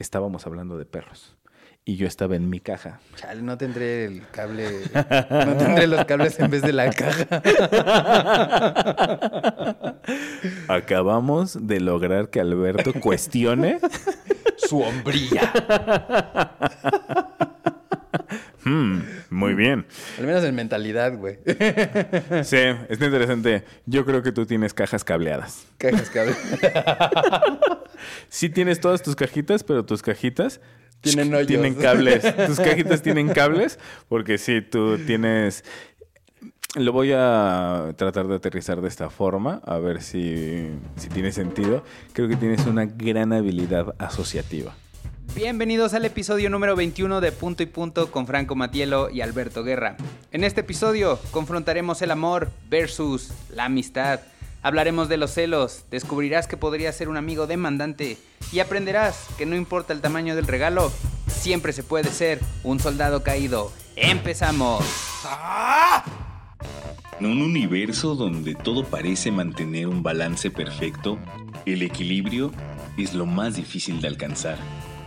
estábamos hablando de perros. Y yo estaba en mi caja. Chale, no tendré el cable. No tendré los cables en vez de la caja. Acabamos de lograr que Alberto cuestione Su hombría. Hmm, muy bien. Al menos en mentalidad, güey. Sí, está interesante. Yo creo que tú tienes cajas cableadas. Cajas cable. Sí tienes todas tus cajitas, pero tus cajitas Tienen hoyos. tienen cables. Tus cajitas tienen cables porque sí, tú tienes... Lo voy a tratar de aterrizar de esta forma, a ver si, si tiene sentido. Creo que tienes una gran habilidad asociativa. Bienvenidos al episodio número 21 de Punto y Punto con Franco Matielo y Alberto Guerra. En este episodio confrontaremos el amor versus la amistad. Hablaremos de los celos, descubrirás que podría ser un amigo demandante y aprenderás que no importa el tamaño del regalo, siempre se puede ser un soldado caído. ¡Empezamos! En un universo donde todo parece mantener un balance perfecto, el equilibrio es lo más difícil de alcanzar.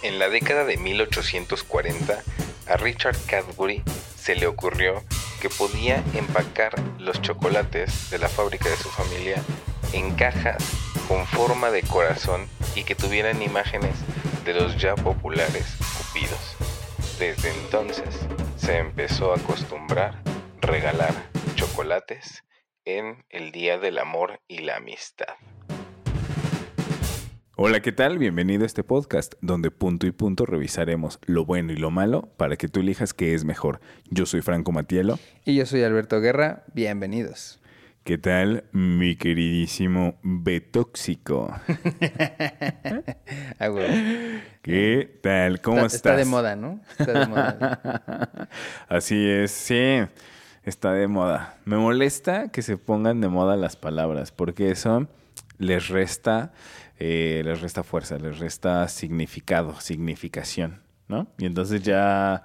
En la década de 1840, a Richard Cadbury se le ocurrió que podía empacar los chocolates de la fábrica de su familia en cajas con forma de corazón y que tuvieran imágenes de los ya populares cupidos. Desde entonces se empezó a acostumbrar regalar chocolates en el Día del Amor y la Amistad. Hola, ¿qué tal? Bienvenido a este podcast donde punto y punto revisaremos lo bueno y lo malo para que tú elijas qué es mejor. Yo soy Franco Matielo. Y yo soy Alberto Guerra. Bienvenidos. ¿Qué tal, mi queridísimo Betóxico? Ah. ¿Qué tal? ¿Cómo está, estás? está de moda, ¿no? Está de moda. Así es, sí, está de moda. Me molesta que se pongan de moda las palabras, porque eso les resta, eh, les resta fuerza, les resta significado, significación, ¿no? Y entonces ya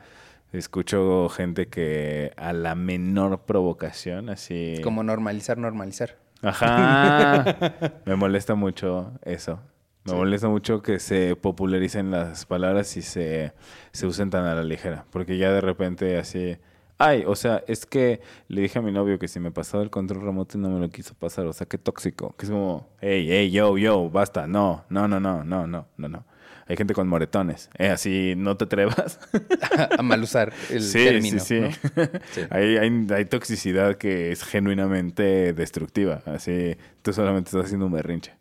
escucho gente que a la menor provocación, así... Como normalizar, normalizar. Ajá. Me molesta mucho eso. Me Sí. molesta mucho que se popularicen las palabras y se, se usen tan a la ligera. Porque ya de repente así. Ay, o sea, es que le dije a mi novio que si me pasaba el control remoto y no me lo quiso pasar. O sea, qué tóxico. Que es como, hey, hey, yo, yo, basta. No, no, no, no, no, no, no, no. Hay gente con moretones. Eh, así, no te atrevas. a mal usar el sí, término. sí, sí. ¿no? Sí. hay, hay, hay toxicidad que es genuinamente destructiva. Así, tú solamente estás haciendo un berrinche.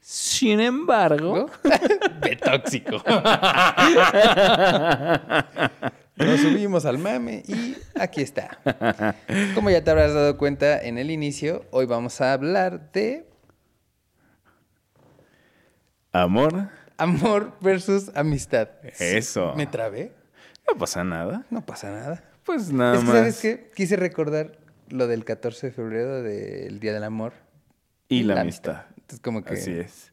Sin embargo, Betóxico. Nos subimos al mame y aquí está. Como ya te habrás dado cuenta en el inicio, hoy vamos a hablar de amor, amor versus amistad. Eso. ¿Me trabé? no pasa nada. No pasa nada. Pues nada es que, más. ¿sabes qué? Quise recordar lo del 14 de febrero del Día del Amor. Y la, amistad. Entonces, como que... Así es.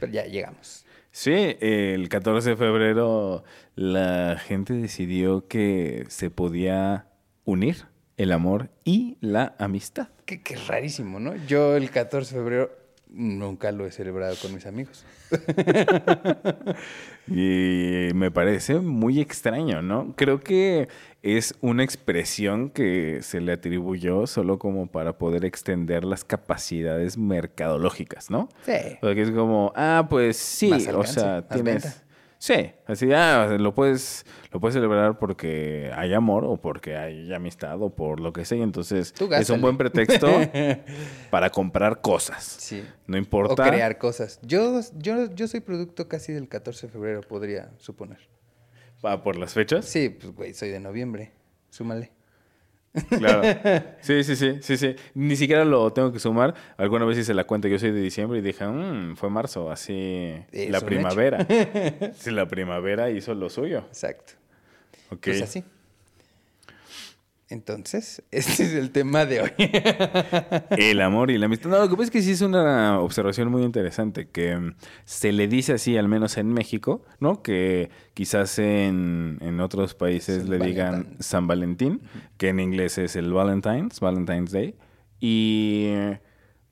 Pero ya llegamos. Sí, el 14 de febrero la gente decidió que se podía unir el amor y la amistad. Qué, qué rarísimo, ¿no? Yo el 14 de febrero nunca lo he celebrado con mis amigos. Y me parece muy extraño, ¿no? Creo que es una expresión que se le atribuyó solo como para poder extender las capacidades mercadológicas, ¿no? Sí. Porque es como, ah, pues sí, o sea, tienes... venta. Sí, así, ah, lo puedes, lo puedes celebrar porque hay amor o porque hay amistad o por lo que sea. y Entonces, es un buen pretexto para comprar cosas. Sí. No O importa. crear cosas. Yo, yo, yo soy producto casi del 14 de febrero, podría suponer. Ah, por las fechas. Sí, pues, güey, soy de noviembre. Súmale. Claro. Sí, sí, sí, sí, sí. Ni siquiera lo tengo que sumar. Alguna vez hice la cuenta, yo soy de diciembre y dije, "Mm, fue marzo, así Es la primavera. sí, la primavera hizo lo suyo. Exacto. Ok. Pues así. Entonces, este es el tema de hoy. El amor y la amistad. No, lo que pasa es que sí es una observación muy interesante, que mm, se le dice así, al menos en México, ¿no? Que quizás en, en otros países San le digan Valentín. San Valentín, que en inglés es el Valentine's, Valentine's Day. Y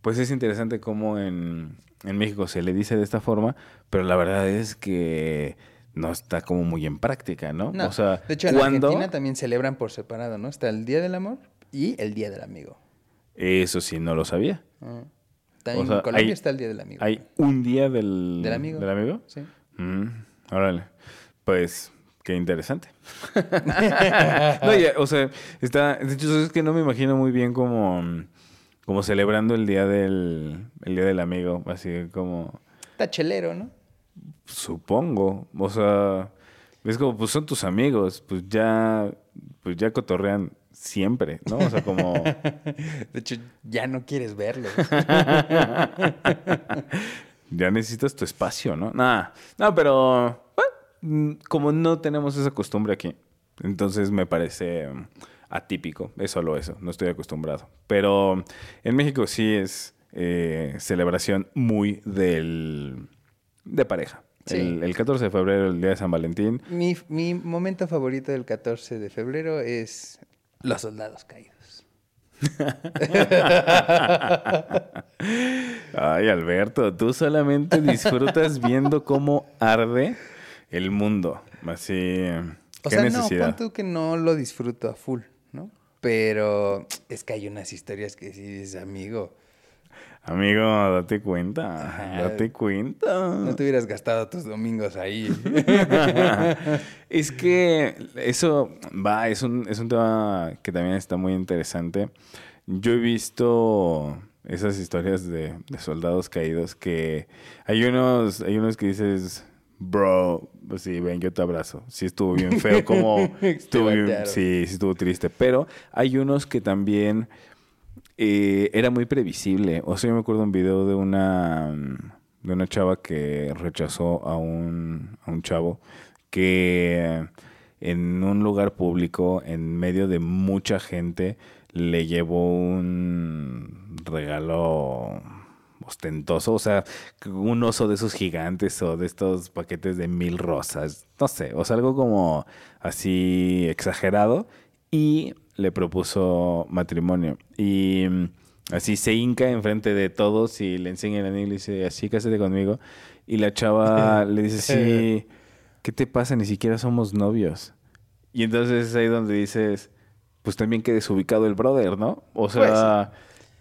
pues es interesante cómo en, en México se le dice de esta forma, pero la verdad es que no está como muy en práctica, ¿no? No, o sea, de hecho, en ¿cuándo? Argentina también celebran por separado, ¿no? Está el Día del Amor y el Día del Amigo. Eso sí, no lo sabía. Ah. También O sea, en Colombia hay- está el Día del Amigo. Hay un día del, Del amigo. ¿Del amigo? Sí. Mm, órale. Pues, qué interesante. no, ya, o sea, está. De hecho, es que no me imagino muy bien como, como celebrando el día del, el día del amigo. Así como. Está chelero, ¿no? Supongo. O sea, es como, pues son tus amigos. Pues ya. Pues ya cotorrean siempre, ¿no? O sea, como. De hecho, ya no quieres verlo. Ya necesitas tu espacio, ¿no? Nada, no, pero bueno, mm, como no tenemos esa costumbre aquí, entonces me parece mm, atípico, es solo eso, no estoy acostumbrado. Pero en México sí es eh, celebración muy del de pareja. Sí. El, el 14 de febrero, el día de San Valentín. mi, mi momento favorito del 14 de febrero es los soldados caídos. Ay, Alberto, tú solamente disfrutas viendo cómo arde el mundo. Así, O qué sea, necesidad. no, pon tú que no lo disfruto a full, ¿no? Pero es que hay unas historias que sí dices, amigo, Amigo, date cuenta, date cuenta. no te hubieras gastado tus domingos ahí. es que eso va, es un, es un tema que también está muy interesante. Yo he visto esas historias de, de soldados caídos que hay unos, hay unos que dices, bro, pues sí, ven, yo te abrazo. Sí estuvo bien feo, como estuvo bien- sí, sí estuvo triste. Pero hay unos que también eh, era muy previsible. O sea, yo me acuerdo un video de una mm, de una chava que rechazó a un, a un chavo que en un lugar público, en medio de mucha gente, le llevó un regalo ostentoso, o sea, un oso de esos gigantes o de estos paquetes de mil rosas, no sé, o sea, algo como así exagerado. Y le propuso matrimonio y mm, así se hinca enfrente de todos y le enseña el anillo y le dice, así cásate conmigo y la chava le dice, sí, ¿qué te pasa? Ni siquiera somos novios. Y entonces es ahí donde dices, pues también que desubicado el brother, ¿no? O sea,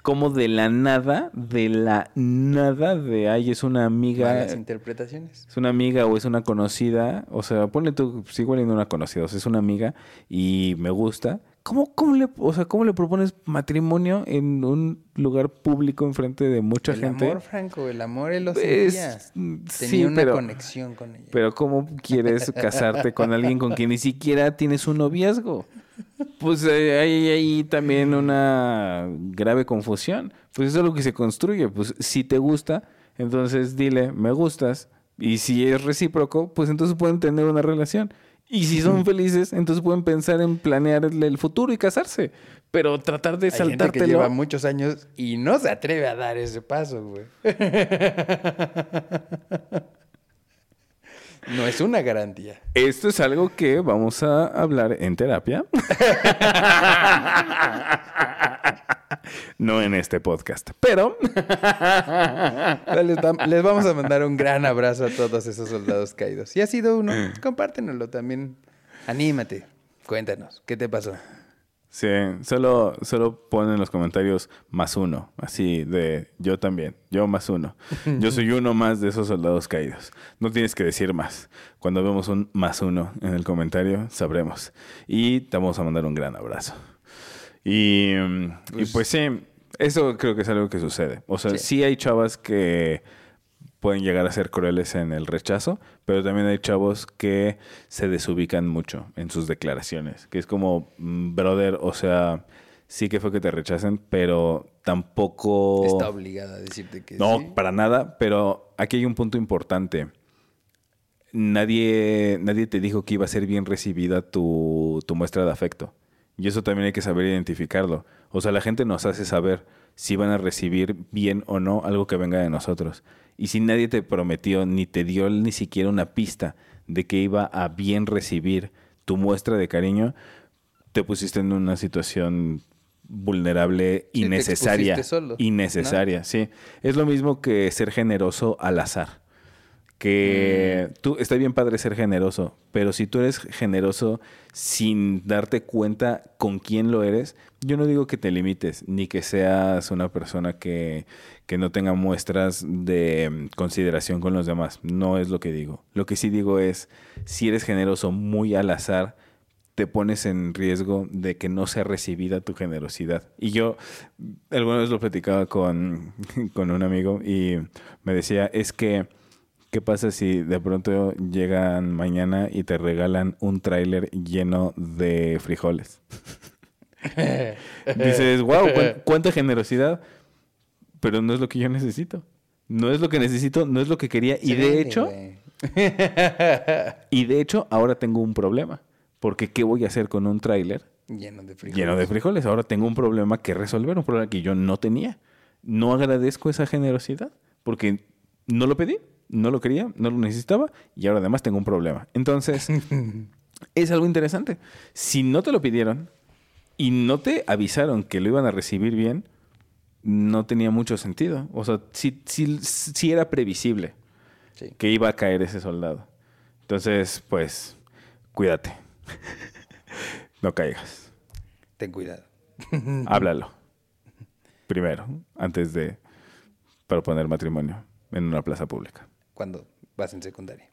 como de la nada, de la nada de, ay, es una amiga, Malas interpretaciones. es una amiga o es una conocida, o sea, ponle tú, pues igual y no una conocida, o sea, es una amiga y me gusta. ¿Cómo, cómo le, o sea, ¿cómo le propones matrimonio en un lugar público enfrente de mucha el gente? amor, Franco, el amor él lo Es- sentía. mm, Tenía sí, una pero- conexión con ella. Pero ¿cómo quieres casarte con alguien con quien ni siquiera tienes un noviazgo? Pues eh, hay ahí también una grave confusión. Pues eso es lo que se construye. Pues si te gusta, entonces dile, me gustas. Y si es recíproco, pues entonces pueden tener una relación. Y si son felices, entonces pueden pensar en planear el, futuro y casarse. Pero tratar de gente que lleva muchos años y no se atreve a dar ese paso, güey. No es una garantía. Esto es algo que vamos a hablar en terapia. no en este podcast. Pero Les, va- les vamos a mandar un gran abrazo a todos esos soldados caídos. Si ha sido uno, compártenoslo también. Anímate. Cuéntanos, ¿qué te pasó? sí, solo, solo pon en los comentarios más uno. Así de yo también. Yo más uno. Yo soy uno más de esos soldados caídos. No tienes que decir más. Cuando vemos un más uno en el comentario, sabremos. Y te vamos a mandar un gran abrazo. Y, mm, y pues sí, eso creo que es algo que sucede. O sea, Sí. sí, hay chavas que pueden llegar a ser crueles en el rechazo, pero también hay chavos que se desubican mucho en sus declaraciones, que es como, mm, brother, o sea, sí que fue que te rechacen, pero tampoco... Está obligada a decirte que No, sí. para nada, pero aquí hay un punto importante. Nadie, nadie te dijo que iba a ser bien recibida tu, tu muestra de afecto. Y eso también hay que saber identificarlo. O sea, la gente nos hace saber si van a recibir bien o no algo que venga de nosotros. Y si nadie te prometió ni te dio ni siquiera una pista de que iba a bien recibir tu muestra de cariño, te pusiste en una situación vulnerable Sí, te innecesaria. solo, ¿no? innecesaria, sí. Es lo mismo que ser generoso al azar. Que Mm. tú, está bien padre ser generoso, pero si tú eres generoso sin darte cuenta con quién lo eres, yo no digo que te limites, ni que seas una persona que, que no tenga muestras de mm, consideración con los demás. No es lo que digo. Lo que sí digo es, si eres generoso muy al azar, te pones en riesgo de que no sea recibida tu generosidad. Y yo alguna vez lo platicaba con, con un amigo y me decía, es que, ¿qué pasa si de pronto llegan mañana y te regalan un tráiler lleno de frijoles? Dices, wow, cuánta generosidad, pero no es lo que yo necesito. No es lo que necesito, no es lo que quería. Y de hecho, y de hecho, ahora tengo un problema. Porque ¿qué voy a hacer con un tráiler Lleno de frijoles. lleno de frijoles? Ahora tengo un problema que resolver, un problema que yo no tenía. No agradezco esa generosidad porque no lo pedí, no lo quería, no lo necesitaba y ahora además tengo un problema. Entonces, es algo interesante. Si no te lo pidieron y no te avisaron que lo iban a recibir bien, no tenía mucho sentido. O sea, sí, sí- sí era previsible Sí. que iba a caer ese soldado. Entonces, pues, cuídate. no caigas. Ten cuidado. Háblalo. Primero, antes de proponer matrimonio en una plaza pública. Cuando vas en secundaria.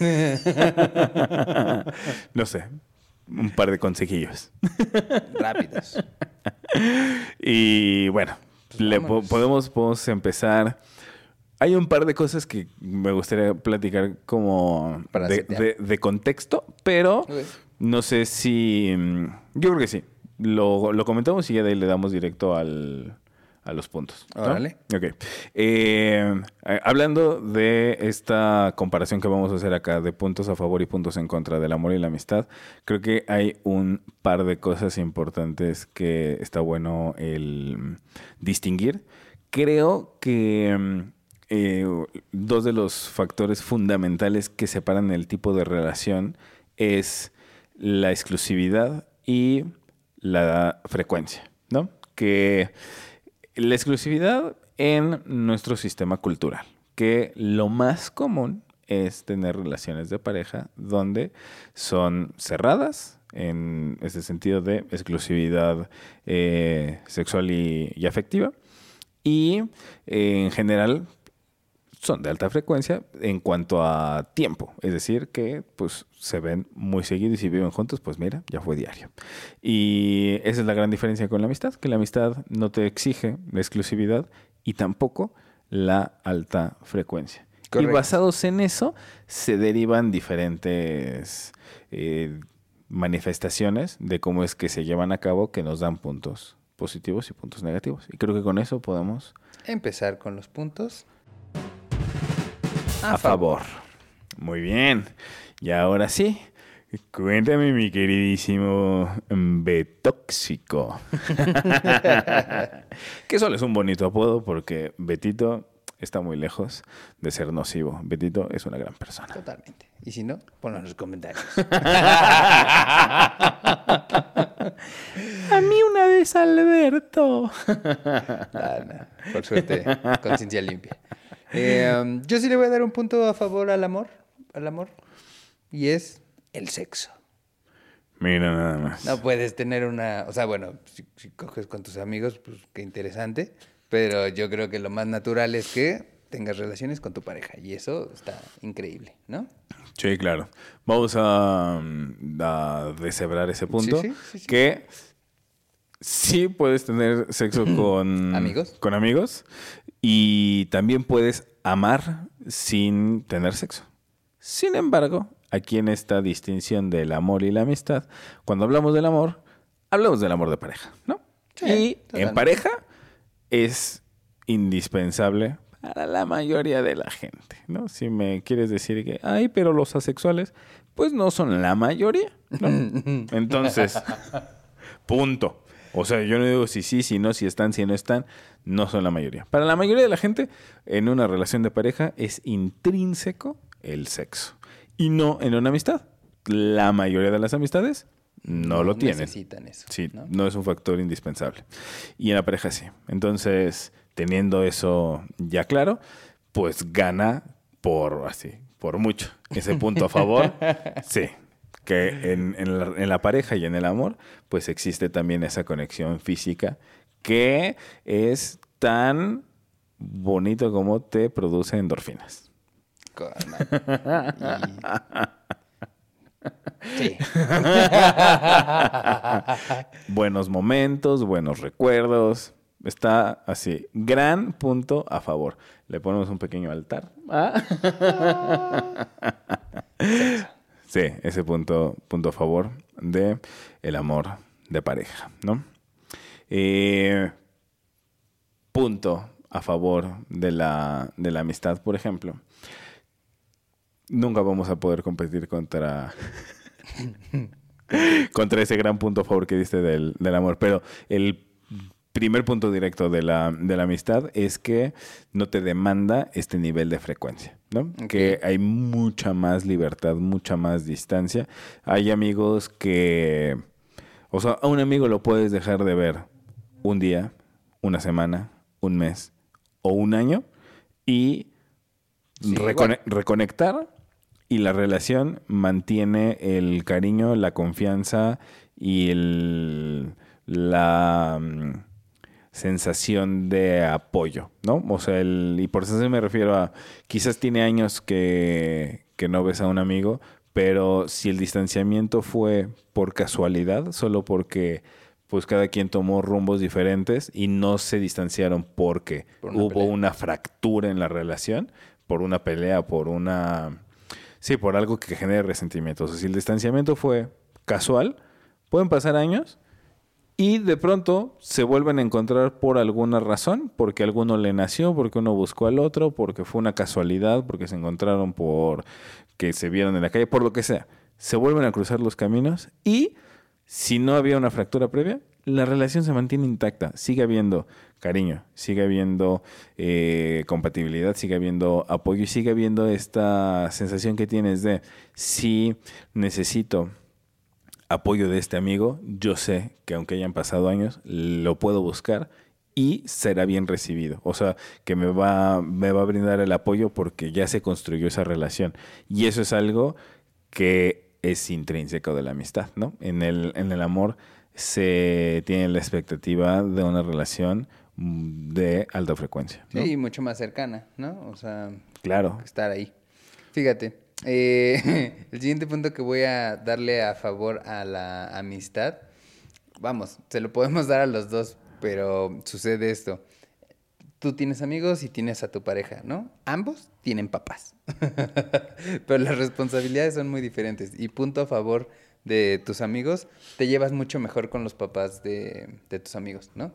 No sé, un par de consejillos. Rápidos. Y bueno, le po- podemos, podemos empezar. Hay un par de cosas que me gustaría platicar como Para de, setear. de- de contexto, pero no sé si... mm, Yo creo que sí. Lo, lo comentamos y ya de ahí le damos directo al, a los puntos. ¿no? Órale. Ok. Eh, hablando de esta comparación que vamos a hacer acá de puntos a favor y puntos en contra del amor y la amistad, creo que hay un par de cosas importantes que está bueno el distinguir. Creo que mm, eh, dos de los factores fundamentales que separan el tipo de relación es la exclusividad y la frecuencia, ¿no? Que la exclusividad en nuestro sistema cultural, que lo más común es tener relaciones de pareja donde son cerradas en ese sentido de exclusividad eh, sexual y, afectiva. Y eh, en general son de alta frecuencia en cuanto a tiempo, es decir, que pues se ven muy seguido y si viven juntos, pues mira, ya fue diario. Y esa es la gran diferencia con la amistad, que la amistad no te exige la exclusividad y tampoco la alta frecuencia. Correcto. Y basados en eso se derivan diferentes eh, manifestaciones de cómo es que se llevan a cabo que nos dan puntos positivos y puntos negativos. Y creo que con eso podemos Empezar con los puntos. A favor. Muy bien. Y ahora sí, cuéntame, mi queridísimo Betóxico. que solo es un bonito apodo porque Betito está muy lejos de ser nocivo. Betito es una gran persona. Totalmente. Y si no, ponlo en los comentarios. A mí una vez, Alberto. Por suerte, conciencia limpia. Eh, um, yo sí le voy a dar un punto a favor al amor. Al amor. Y es el sexo. Mira nada más. No puedes tener una. O sea, bueno, si, si coges con tus amigos, pues qué interesante. Pero yo creo que lo más natural es que tengas relaciones con tu pareja. Y eso está increíble, ¿no? Sí, claro. Vamos a, mm, a deshebrar ese punto. Sí, sí, sí, sí. Que sí puedes tener sexo con Amigos. Con amigos. Y también puedes amar sin tener sexo. Sin embargo, aquí en esta distinción del amor y la amistad, cuando hablamos del amor, hablamos del amor de pareja, ¿no? Sí, y en pareja es indispensable para la mayoría de la gente, ¿no? Si me quieres decir que, ay, pero los asexuales, pues no son la mayoría, ¿no? Entonces, punto. O sea, yo no digo si sí, si no, si están, si no están, no son la mayoría. Para la mayoría de la gente, en una relación de pareja es intrínseco el sexo. Y no en una amistad. La mayoría de las amistades no lo tienen. Necesitan eso. Sí, ¿no? ¿no? es un factor indispensable. Y en la pareja sí. Entonces, teniendo eso ya claro, pues gana por así, por mucho. Ese punto a favor, sí. Que en, en la, en la pareja y en el amor, pues existe también esa conexión física que es tan bonito como te produce endorfinas. Sí. buenos momentos, buenos recuerdos. Está así, gran punto a favor. Le ponemos un pequeño altar. Sí, ese punto, punto a favor de el amor de pareja, ¿no? Eh, punto a favor de la, de la amistad, por ejemplo. Nunca vamos a poder competir contra contra ese gran punto a favor que diste del, del amor. Pero el primer punto directo de la, de la amistad es que no te demanda este nivel de frecuencia, ¿no? Que hay mucha más libertad, mucha más distancia. Hay amigos que... O sea, a un amigo lo puedes dejar de ver un día, una semana, un mes o un año y Sí, recone- igual. reconectar y la relación mantiene el cariño, la confianza y el, la mm, sensación de apoyo, ¿no? O sea, el, y por eso me refiero a, quizás tiene años que, que no ves a un amigo, pero si el distanciamiento fue por casualidad, solo porque pues cada quien tomó rumbos diferentes y no se distanciaron porque Por una hubo pelea. una fractura en la relación, por una pelea, por una... Sí, por algo que genere resentimiento. O sea, si el distanciamiento fue casual, pueden pasar años y de pronto se vuelven a encontrar por alguna razón, porque alguno le nació, porque uno buscó al otro, porque fue una casualidad, porque se encontraron por que se vieron en la calle, por lo que sea. Se vuelven a cruzar los caminos y si no había una fractura previa, la relación se mantiene intacta. Sigue habiendo cariño, sigue habiendo eh, compatibilidad, sigue habiendo apoyo y sigue habiendo esta sensación que tienes de si necesito apoyo de este amigo, yo sé que aunque hayan pasado años, lo puedo buscar y será bien recibido. O sea, que me va, me va a brindar el apoyo porque ya se construyó esa relación. Y eso es algo que es intrínseco de la amistad, ¿no? En el, en el amor se tiene la expectativa de una relación mm, de alta frecuencia. ¿no? Sí, y mucho más cercana, ¿no? O sea, Claro. estar ahí. Fíjate, eh, el siguiente punto que voy a darle a favor a la amistad, vamos, se lo podemos dar a los dos, pero sucede esto. Tú tienes amigos y tienes a tu pareja, ¿no? Ambos tienen papás, pero las responsabilidades son muy diferentes. Y punto a favor de tus amigos, te llevas mucho mejor con los papás de, de tus amigos, ¿no?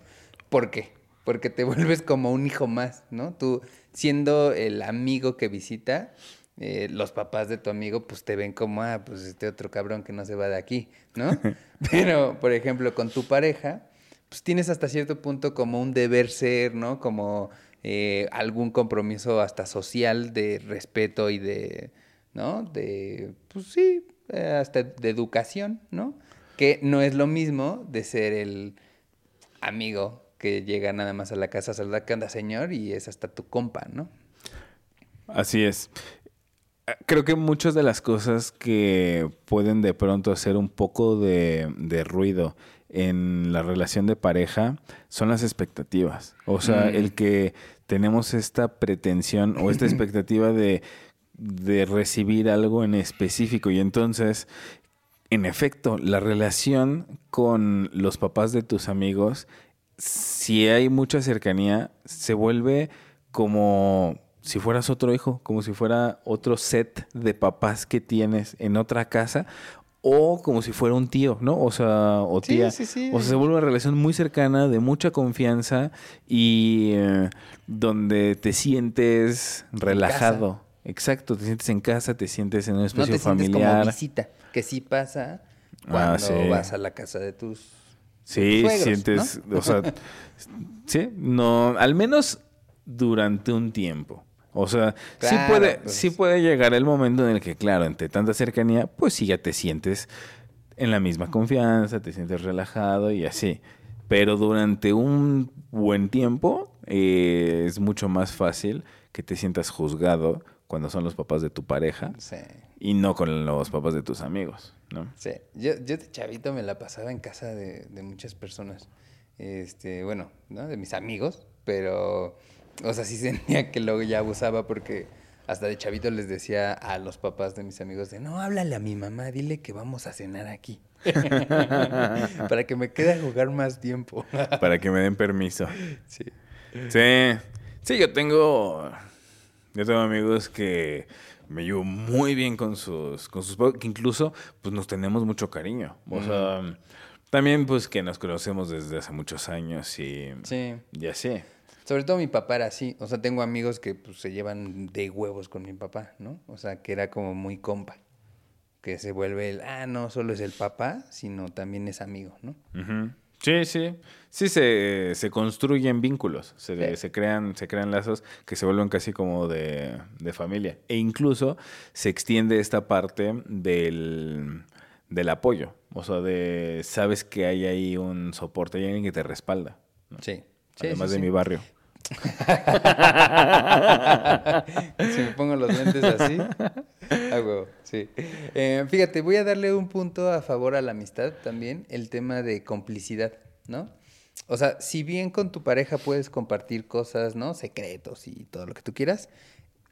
¿Por qué? Porque te vuelves como un hijo más, ¿no? Tú siendo el amigo que visita, eh, los papás de tu amigo pues te ven como, ah, pues este otro cabrón que no se va de aquí, ¿no? Pero, por ejemplo, con tu pareja, pues tienes hasta cierto punto como un deber ser, ¿no? Como eh, algún compromiso hasta social de respeto y de, ¿no? De, pues sí, eh, hasta de educación, ¿no? Que no es lo mismo de ser el amigo que llega nada más a la casa a saludar, ¿qué onda, señor? Y es hasta tu compa, ¿no? Así es. Creo que muchas de las cosas que pueden de pronto hacer un poco de, de ruido en la relación de pareja son las expectativas. O sea, Mm. el que tenemos esta pretensión o esta expectativa de, de recibir algo en específico y entonces, en efecto, la relación con los papás de tus amigos, si hay mucha cercanía, se vuelve como si fueras otro hijo, como si fuera otro set de papás que tienes en otra casa o como si fuera un tío, ¿no? O sea, o Sí, tía. sí, sí. O sea, se vuelve una relación muy cercana, de mucha confianza y eh, donde te sientes relajado. Exacto, te sientes en casa, te sientes en un No espacio te sientes como familiar. visita, que sí pasa Ah, cuando sí. vas a la casa de tus... Sí, suegros, sientes, o sea, sí, no, al menos durante un tiempo. O sea, sí puede, pues. sí puede llegar el momento en el que, claro, entre tanta cercanía, pues sí ya te sientes en la misma confianza, te sientes relajado y así. Pero durante un buen tiempo eh, es mucho más fácil que te sientas juzgado cuando son los papás de tu pareja Sí, y no con los papás de tus amigos, ¿no? sí. Yo, yo de chavito me la pasaba en casa de, de muchas personas. Este, bueno, ¿no? De mis amigos, pero... O sea, sí sentía que luego ya abusaba porque hasta de chavito les decía a los papás de mis amigos de, no, háblale a mi mamá, dile que vamos a cenar aquí. Para que me quede a jugar más tiempo. Para que me den permiso. sí. Sí, sí, yo tengo, yo tengo amigos que me llevo muy bien con sus, con sus, que incluso, pues nos tenemos mucho cariño. O sea, también pues que nos conocemos desde hace muchos años y, Sí. y así. Sobre todo mi papá era así. O sea, tengo amigos que pues, se llevan de huevos con mi papá, ¿no? O sea, que era como muy compa. Que se vuelve el, ah, no solo es el papá, sino también es amigo, ¿no? Sí, sí. Sí, se, se construyen vínculos, se, Sí. se, crean, se crean lazos que se vuelven casi como de, de familia. E incluso se extiende esta parte del, del apoyo. O sea, de sabes que hay ahí un soporte, hay alguien que te respalda. ¿no? Sí. Sí, Además sí, de mi barrio. Si me pongo los lentes así, huevo, sí. Eh, fíjate, voy a darle un punto a favor a la amistad también, el tema de complicidad, ¿no? O sea, si bien con tu pareja puedes compartir cosas, ¿no? Secretos y todo lo que tú quieras.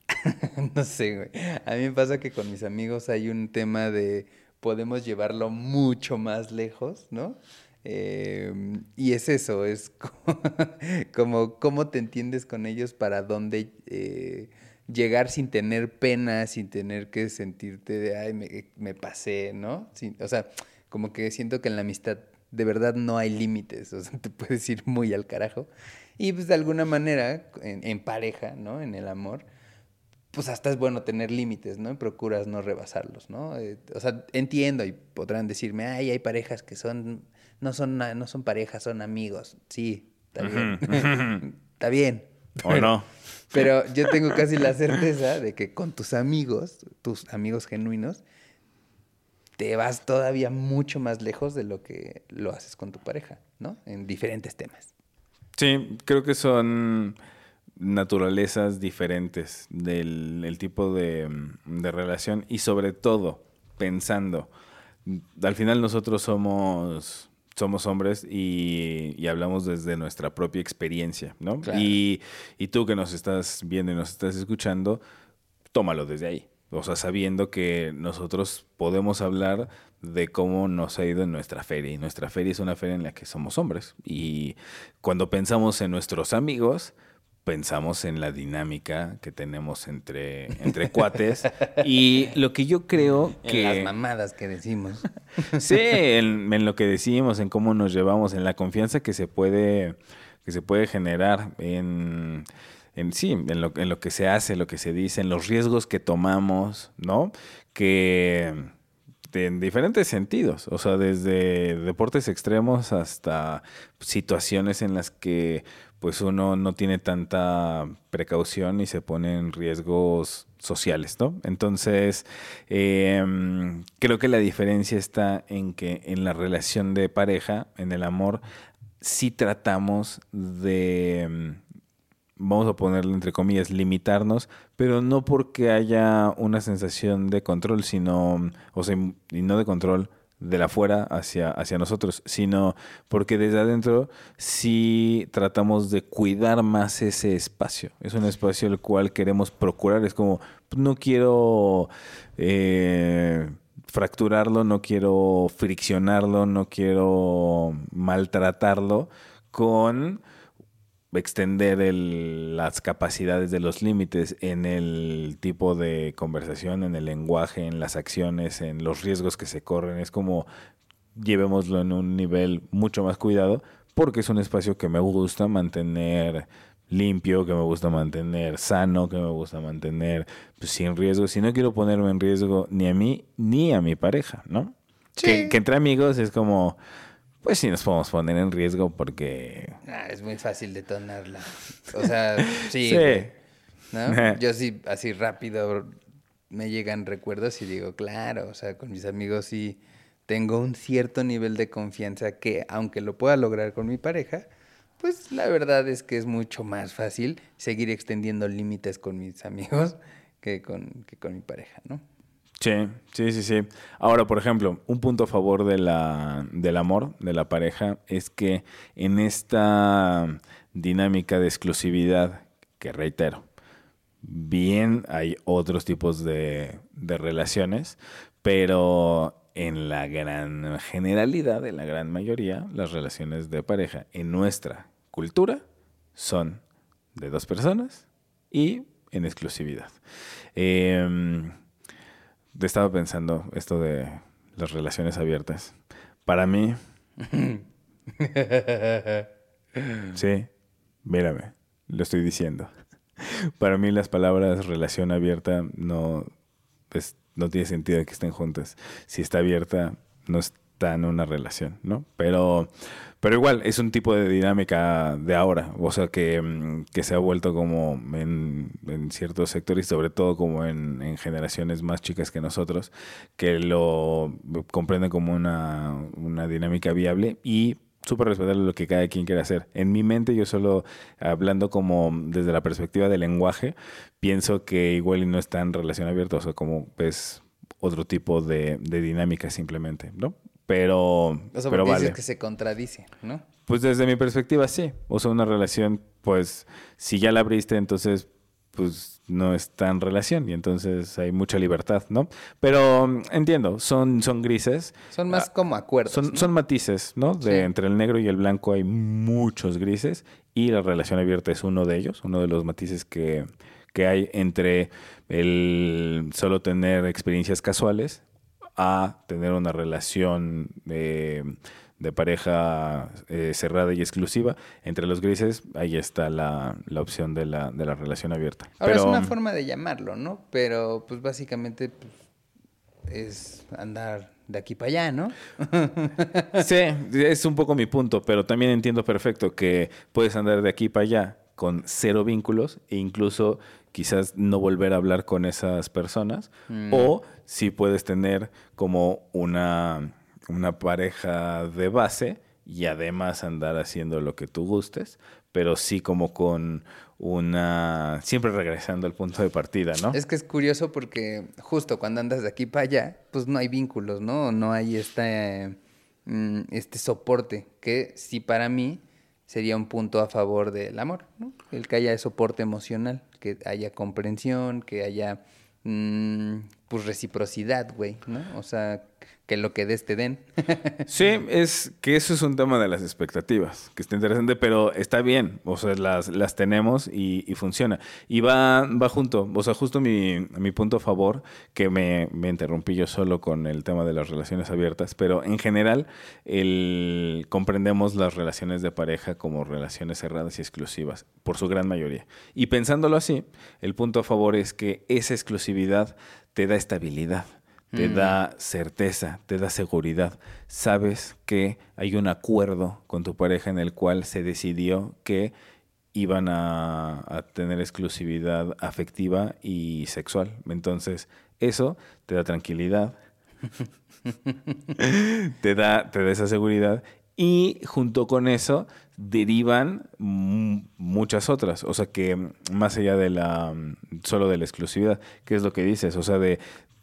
no sé, güey. A mí me pasa que con mis amigos hay un tema de podemos llevarlo mucho más lejos, ¿no? Eh, y es eso, es como, cómo te entiendes con ellos para dónde eh, llegar sin tener pena, sin tener que sentirte de, ay, me, me pasé, ¿no? Sin- o sea, como que siento que en la amistad de verdad no hay límites, o sea, te puedes ir muy al carajo. Y pues de alguna manera, en, en pareja, ¿no? En el amor, pues hasta es bueno tener límites, ¿no? Y procuras no rebasarlos, ¿no? Eh, o sea, entiendo y podrán decirme, ay, hay parejas que son, no son, na- no son parejas, son amigos. Sí, está bien. está bien. ¿O no? Pero yo tengo casi la certeza de que con tus amigos, tus amigos genuinos, te vas todavía mucho más lejos de lo que lo haces con tu pareja, ¿no? En diferentes temas. Sí, creo que son naturalezas diferentes del el tipo de, de relación y sobre todo pensando, al final nosotros somos somos hombres y, y hablamos desde nuestra propia experiencia, ¿no? Claro. Y, y tú que nos estás viendo y nos estás escuchando, tómalo desde ahí. O sea, sabiendo que nosotros podemos hablar de cómo nos ha ido en nuestra feria. Y nuestra feria es una feria en la que somos hombres. Y cuando pensamos en nuestros amigos, pensamos en la dinámica que tenemos entre, entre cuates. Y lo que yo creo En que... las mamadas que decimos. Sí, en, en lo que decimos, en cómo nos llevamos, en la confianza que se puede, que se puede generar, en, en sí, en lo, en lo que se hace, lo que se dice, en los riesgos que tomamos, ¿no? Que en diferentes sentidos, o sea, desde deportes extremos hasta situaciones en las que pues uno no tiene tanta precaución y se pone en riesgos sociales, ¿no? Entonces, em, creo que la diferencia está en que en la relación de pareja, en el amor, sí tratamos de, em, vamos a ponerle entre comillas, limitarnos, pero no porque haya una sensación de control, sino, o sea, y no de control de la afuera hacia, hacia nosotros, sino porque desde adentro sí tratamos de cuidar más ese espacio. Es un espacio el cual queremos procurar. Es como, no quiero eh, fracturarlo, no quiero friccionarlo, no quiero maltratarlo con extender el- las capacidades de los límites en el tipo de conversación, en el lenguaje, en las acciones, en los riesgos que se corren. Es como llevémoslo en un nivel mucho más cuidado porque es un espacio que me gusta mantener limpio, que me gusta mantener sano, que me gusta mantener pues, sin riesgo. Si no quiero ponerme en riesgo ni a mí ni a mi pareja, ¿no? Que, que entre amigos es como, pues sí nos podemos poner en riesgo porque... Ah, es muy fácil detonarla. O sea, sí. Sí. ¿no? Yo sí, así rápido me llegan recuerdos y digo, claro, o sea, con mis amigos sí tengo un cierto nivel de confianza que, aunque lo pueda lograr con mi pareja, pues la verdad es que es mucho más fácil seguir extendiendo límites con mis amigos que con, que con mi pareja, ¿no? Sí, sí, sí, sí. Ahora, por ejemplo, un punto a favor de la, del amor, de la pareja, es que en esta dinámica de exclusividad, que reitero, bien hay otros tipos de, de relaciones, pero en la gran generalidad, en la gran mayoría, las relaciones de pareja en nuestra cultura son de dos personas y en exclusividad. Em, estaba pensando esto de las relaciones abiertas. Para mí, sí, mírame, lo estoy diciendo. Para mí las palabras relación abierta no, pues, no tiene sentido que estén juntas. Si está abierta, no está en una relación, ¿no? Pero, pero igual, es un tipo de dinámica de ahora, o sea, que, mm, que se ha vuelto como en, ciertos sectores, sobre todo como en, en generaciones más chicas que nosotros, que lo comprenden como una, una dinámica viable y súper respetable lo que cada quien quiera hacer. En mi mente, yo solo hablando como desde la perspectiva del lenguaje, pienso que igual y no está en relación abierta, o sea, como es otro tipo de dinámica simplemente, ¿no? Pero, O sea, pero dices vale. que se contradice, ¿no? Pues desde mi perspectiva, sí. O sea, una relación, pues, si ya la abriste, entonces, pues, no está en relación y entonces hay mucha libertad, ¿no? Pero entiendo, son, son grises. Son más como acuerdos. Ah, Son, ¿no? son matices, ¿no? De Sí. entre el negro y el blanco hay muchos grises y la relación abierta es uno de ellos, uno de los matices que, que hay entre el solo tener experiencias casuales a tener una relación de, de pareja eh, cerrada y exclusiva. Entre los grises, ahí está la, la opción de la, de la relación abierta. Ahora Pero, es una forma de llamarlo, ¿no? Pero pues básicamente pues, es andar de aquí para allá, ¿no? Sí, es un poco mi punto, pero también entiendo perfecto que puedes andar de aquí para allá con cero vínculos e incluso quizás no volver a hablar con esas personas o si puedes tener como una, una pareja de base y además andar haciendo lo que tú gustes, pero sí como con una... siempre regresando al punto de partida, ¿no? Es que es curioso porque justo cuando andas de aquí para allá, pues no hay vínculos, ¿no? No hay este, este soporte, que sí para mí sería un punto a favor del amor, ¿no? El que haya soporte emocional, que haya comprensión, que haya mm, pues reciprocidad, güey, ¿no? O sea, que lo que des te den. Sí, es que eso es un tema de las expectativas, que está interesante, pero está bien, o sea, las, las tenemos y, y funciona. Y va, va junto, o sea, justo mi, mi punto a favor, que me, me interrumpí yo solo con el tema de las relaciones abiertas, pero en general el, comprendemos las relaciones de pareja como relaciones cerradas y exclusivas, por su gran mayoría. Y pensándolo así, el punto a favor es que esa exclusividad te da estabilidad te da certeza, te da seguridad. Sabes que hay un acuerdo con tu pareja en el cual se decidió que iban a, a tener exclusividad afectiva y sexual. Entonces, eso te da tranquilidad, te, da, te da esa seguridad y junto con eso derivan muchas otras, o sea que más allá de la solo de la exclusividad, ¿qué es lo que dices? O sea, de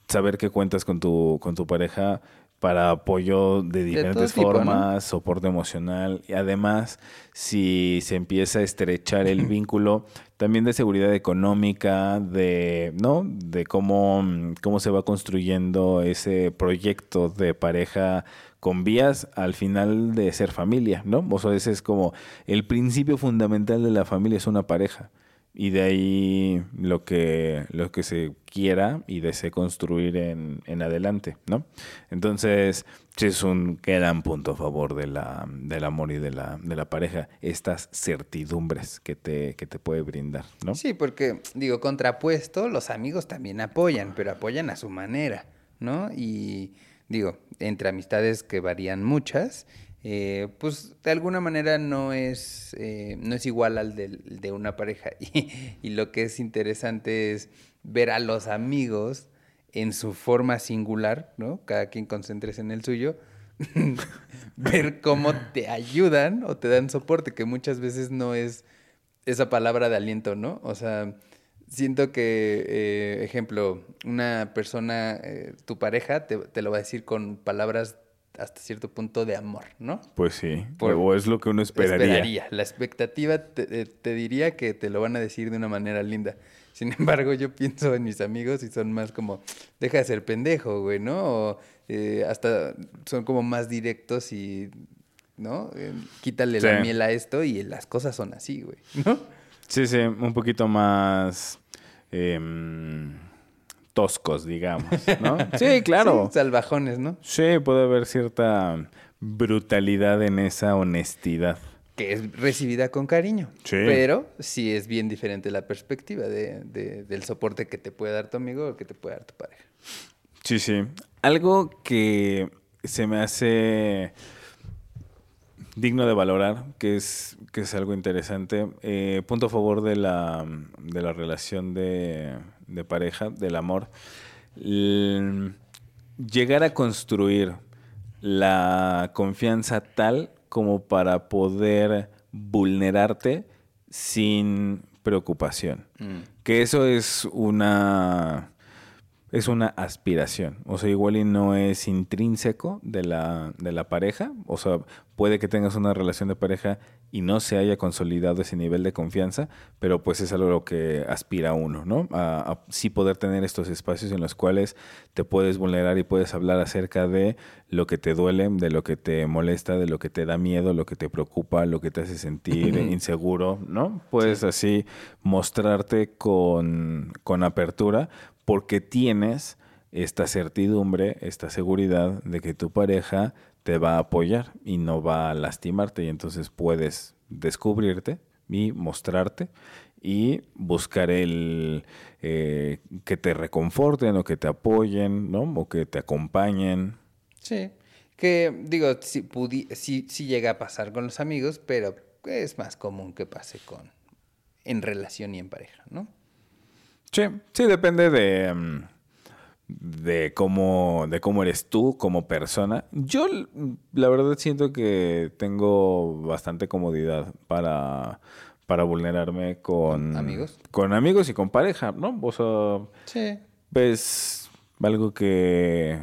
saber que cuentas con tu con tu pareja para apoyo de diferentes tipo, ¿no? formas, soporte emocional y además si se empieza a estrechar el vínculo también de seguridad económica, de no, de cómo cómo se va construyendo ese proyecto de pareja con vías al final de ser familia, ¿no? O sea, ese es como el principio fundamental de la familia es una pareja y de ahí lo que, lo que se quiera y desee construir en, adelante, ¿no? Entonces, es un gran punto a favor de la, del amor y de la, de la pareja, estas certidumbres que te, que te puede brindar, ¿no? Sí, porque, digo, contrapuesto, los amigos también apoyan, pero apoyan a su manera, ¿no? Y, digo, entre amistades que varían muchas, eh, pues de alguna manera no es, eh, no es igual al del- de, una pareja. Y, y lo que es interesante es ver a los amigos en su forma singular, ¿no? Cada quien concéntrese en el suyo. ver cómo te ayudan o te dan soporte, que muchas veces no es esa palabra de aliento, ¿no? O sea, siento que, eh, ejemplo, una persona, eh, tu pareja, te, te lo va a decir con palabras hasta cierto punto de amor, ¿no? Pues sí, Por- o es lo que uno esperaría. La expectativa te, eh, te diría que te lo van a decir de una manera linda. Sin embargo, yo pienso en mis amigos y son más como, deja de ser pendejo, güey, ¿no? O eh, hasta son como más directos y, ¿no? Quítale la miel a esto y las cosas son así, güey, ¿no? Sí, sí, un poquito más em, toscos, digamos, ¿no? Sí, claro. Sí, salvajones, ¿no? Sí, puede haber cierta brutalidad en esa honestidad. Que es recibida con cariño. Sí. Pero sí es bien diferente la perspectiva de, de- del soporte que te puede dar tu amigo o que te puede dar tu pareja. Sí, sí. Algo que se me hace digno de valorar, que es, que es algo interesante. eh, punto a favor de la, de la relación de, de pareja, del amor. L- llegar a construir la confianza tal como para poder vulnerarte sin preocupación. Que eso es una es una aspiración. O sea, igual y no es intrínseco de la, de la pareja. O sea, puede que tengas una relación de pareja y no se haya consolidado ese nivel de confianza, pero pues es algo a lo que aspira uno, ¿no? A, a sí poder tener estos espacios en los cuales te puedes vulnerar y puedes hablar acerca de lo que te duele, de lo que te molesta, de lo que te da miedo, lo que te preocupa, lo que te hace sentir inseguro, ¿no? Puedes así mostrarte con, con apertura porque tienes esta certidumbre, esta seguridad de que tu pareja te va a apoyar y no va a lastimarte y entonces puedes descubrirte y mostrarte y buscar el eh, que te reconforten o que te apoyen, ¿no? O que te acompañen. Sí. Que, digo, pudi- sí, sí llega a pasar con los amigos, pero es más común que pase con en relación y en pareja, ¿no? Sí, sí, depende de, mm, de cómo, de cómo eres tú como persona. Yo la verdad siento que tengo bastante comodidad para, para vulnerarme con ¿Amigos? Con amigos y con pareja, ¿no? O sea, Sí. es algo que,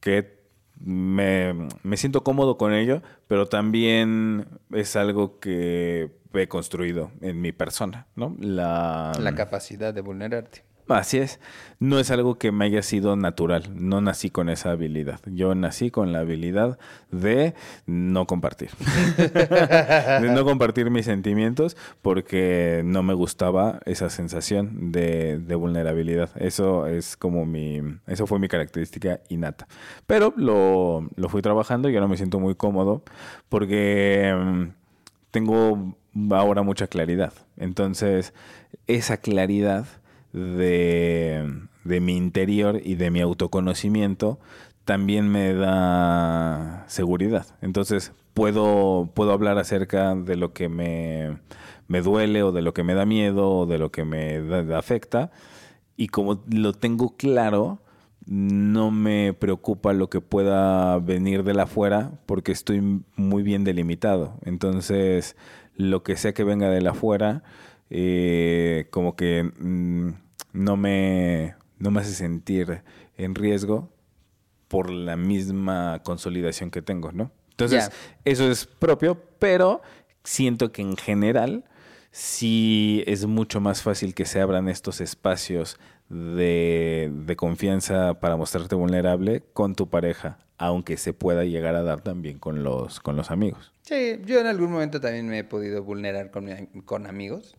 que me, me siento cómodo con ello, pero también es algo que he construido en mi persona, ¿no? La, La capacidad de vulnerarte. Así es. No es algo que me haya sido natural. No nací con esa habilidad. Yo nací con la habilidad de no compartir. de no compartir mis sentimientos porque no me gustaba esa sensación de, de vulnerabilidad. Eso es como mi. Eso fue mi característica innata. Pero lo, lo fui trabajando y ahora me siento muy cómodo porque mm, tengo ahora mucha claridad. Entonces, esa claridad de, de mi interior y de mi autoconocimiento también me da seguridad. Entonces, puedo, puedo hablar acerca de lo que me, me duele o de lo que me da miedo o de lo que me da- afecta. Y como lo tengo claro, no me preocupa lo que pueda venir de la afuera porque estoy muy bien delimitado. Entonces, lo que sea que venga de la afuera, eh, como que mm, no, me, no me hace sentir en riesgo por la misma consolidación que tengo, ¿no? Entonces, eso es propio, pero siento que en general sí es mucho más fácil que se abran estos espacios de, de confianza para mostrarte vulnerable con tu pareja, aunque se pueda llegar a dar también con los, con los amigos. Sí, yo en algún momento también me he podido vulnerar con, mi- con amigos.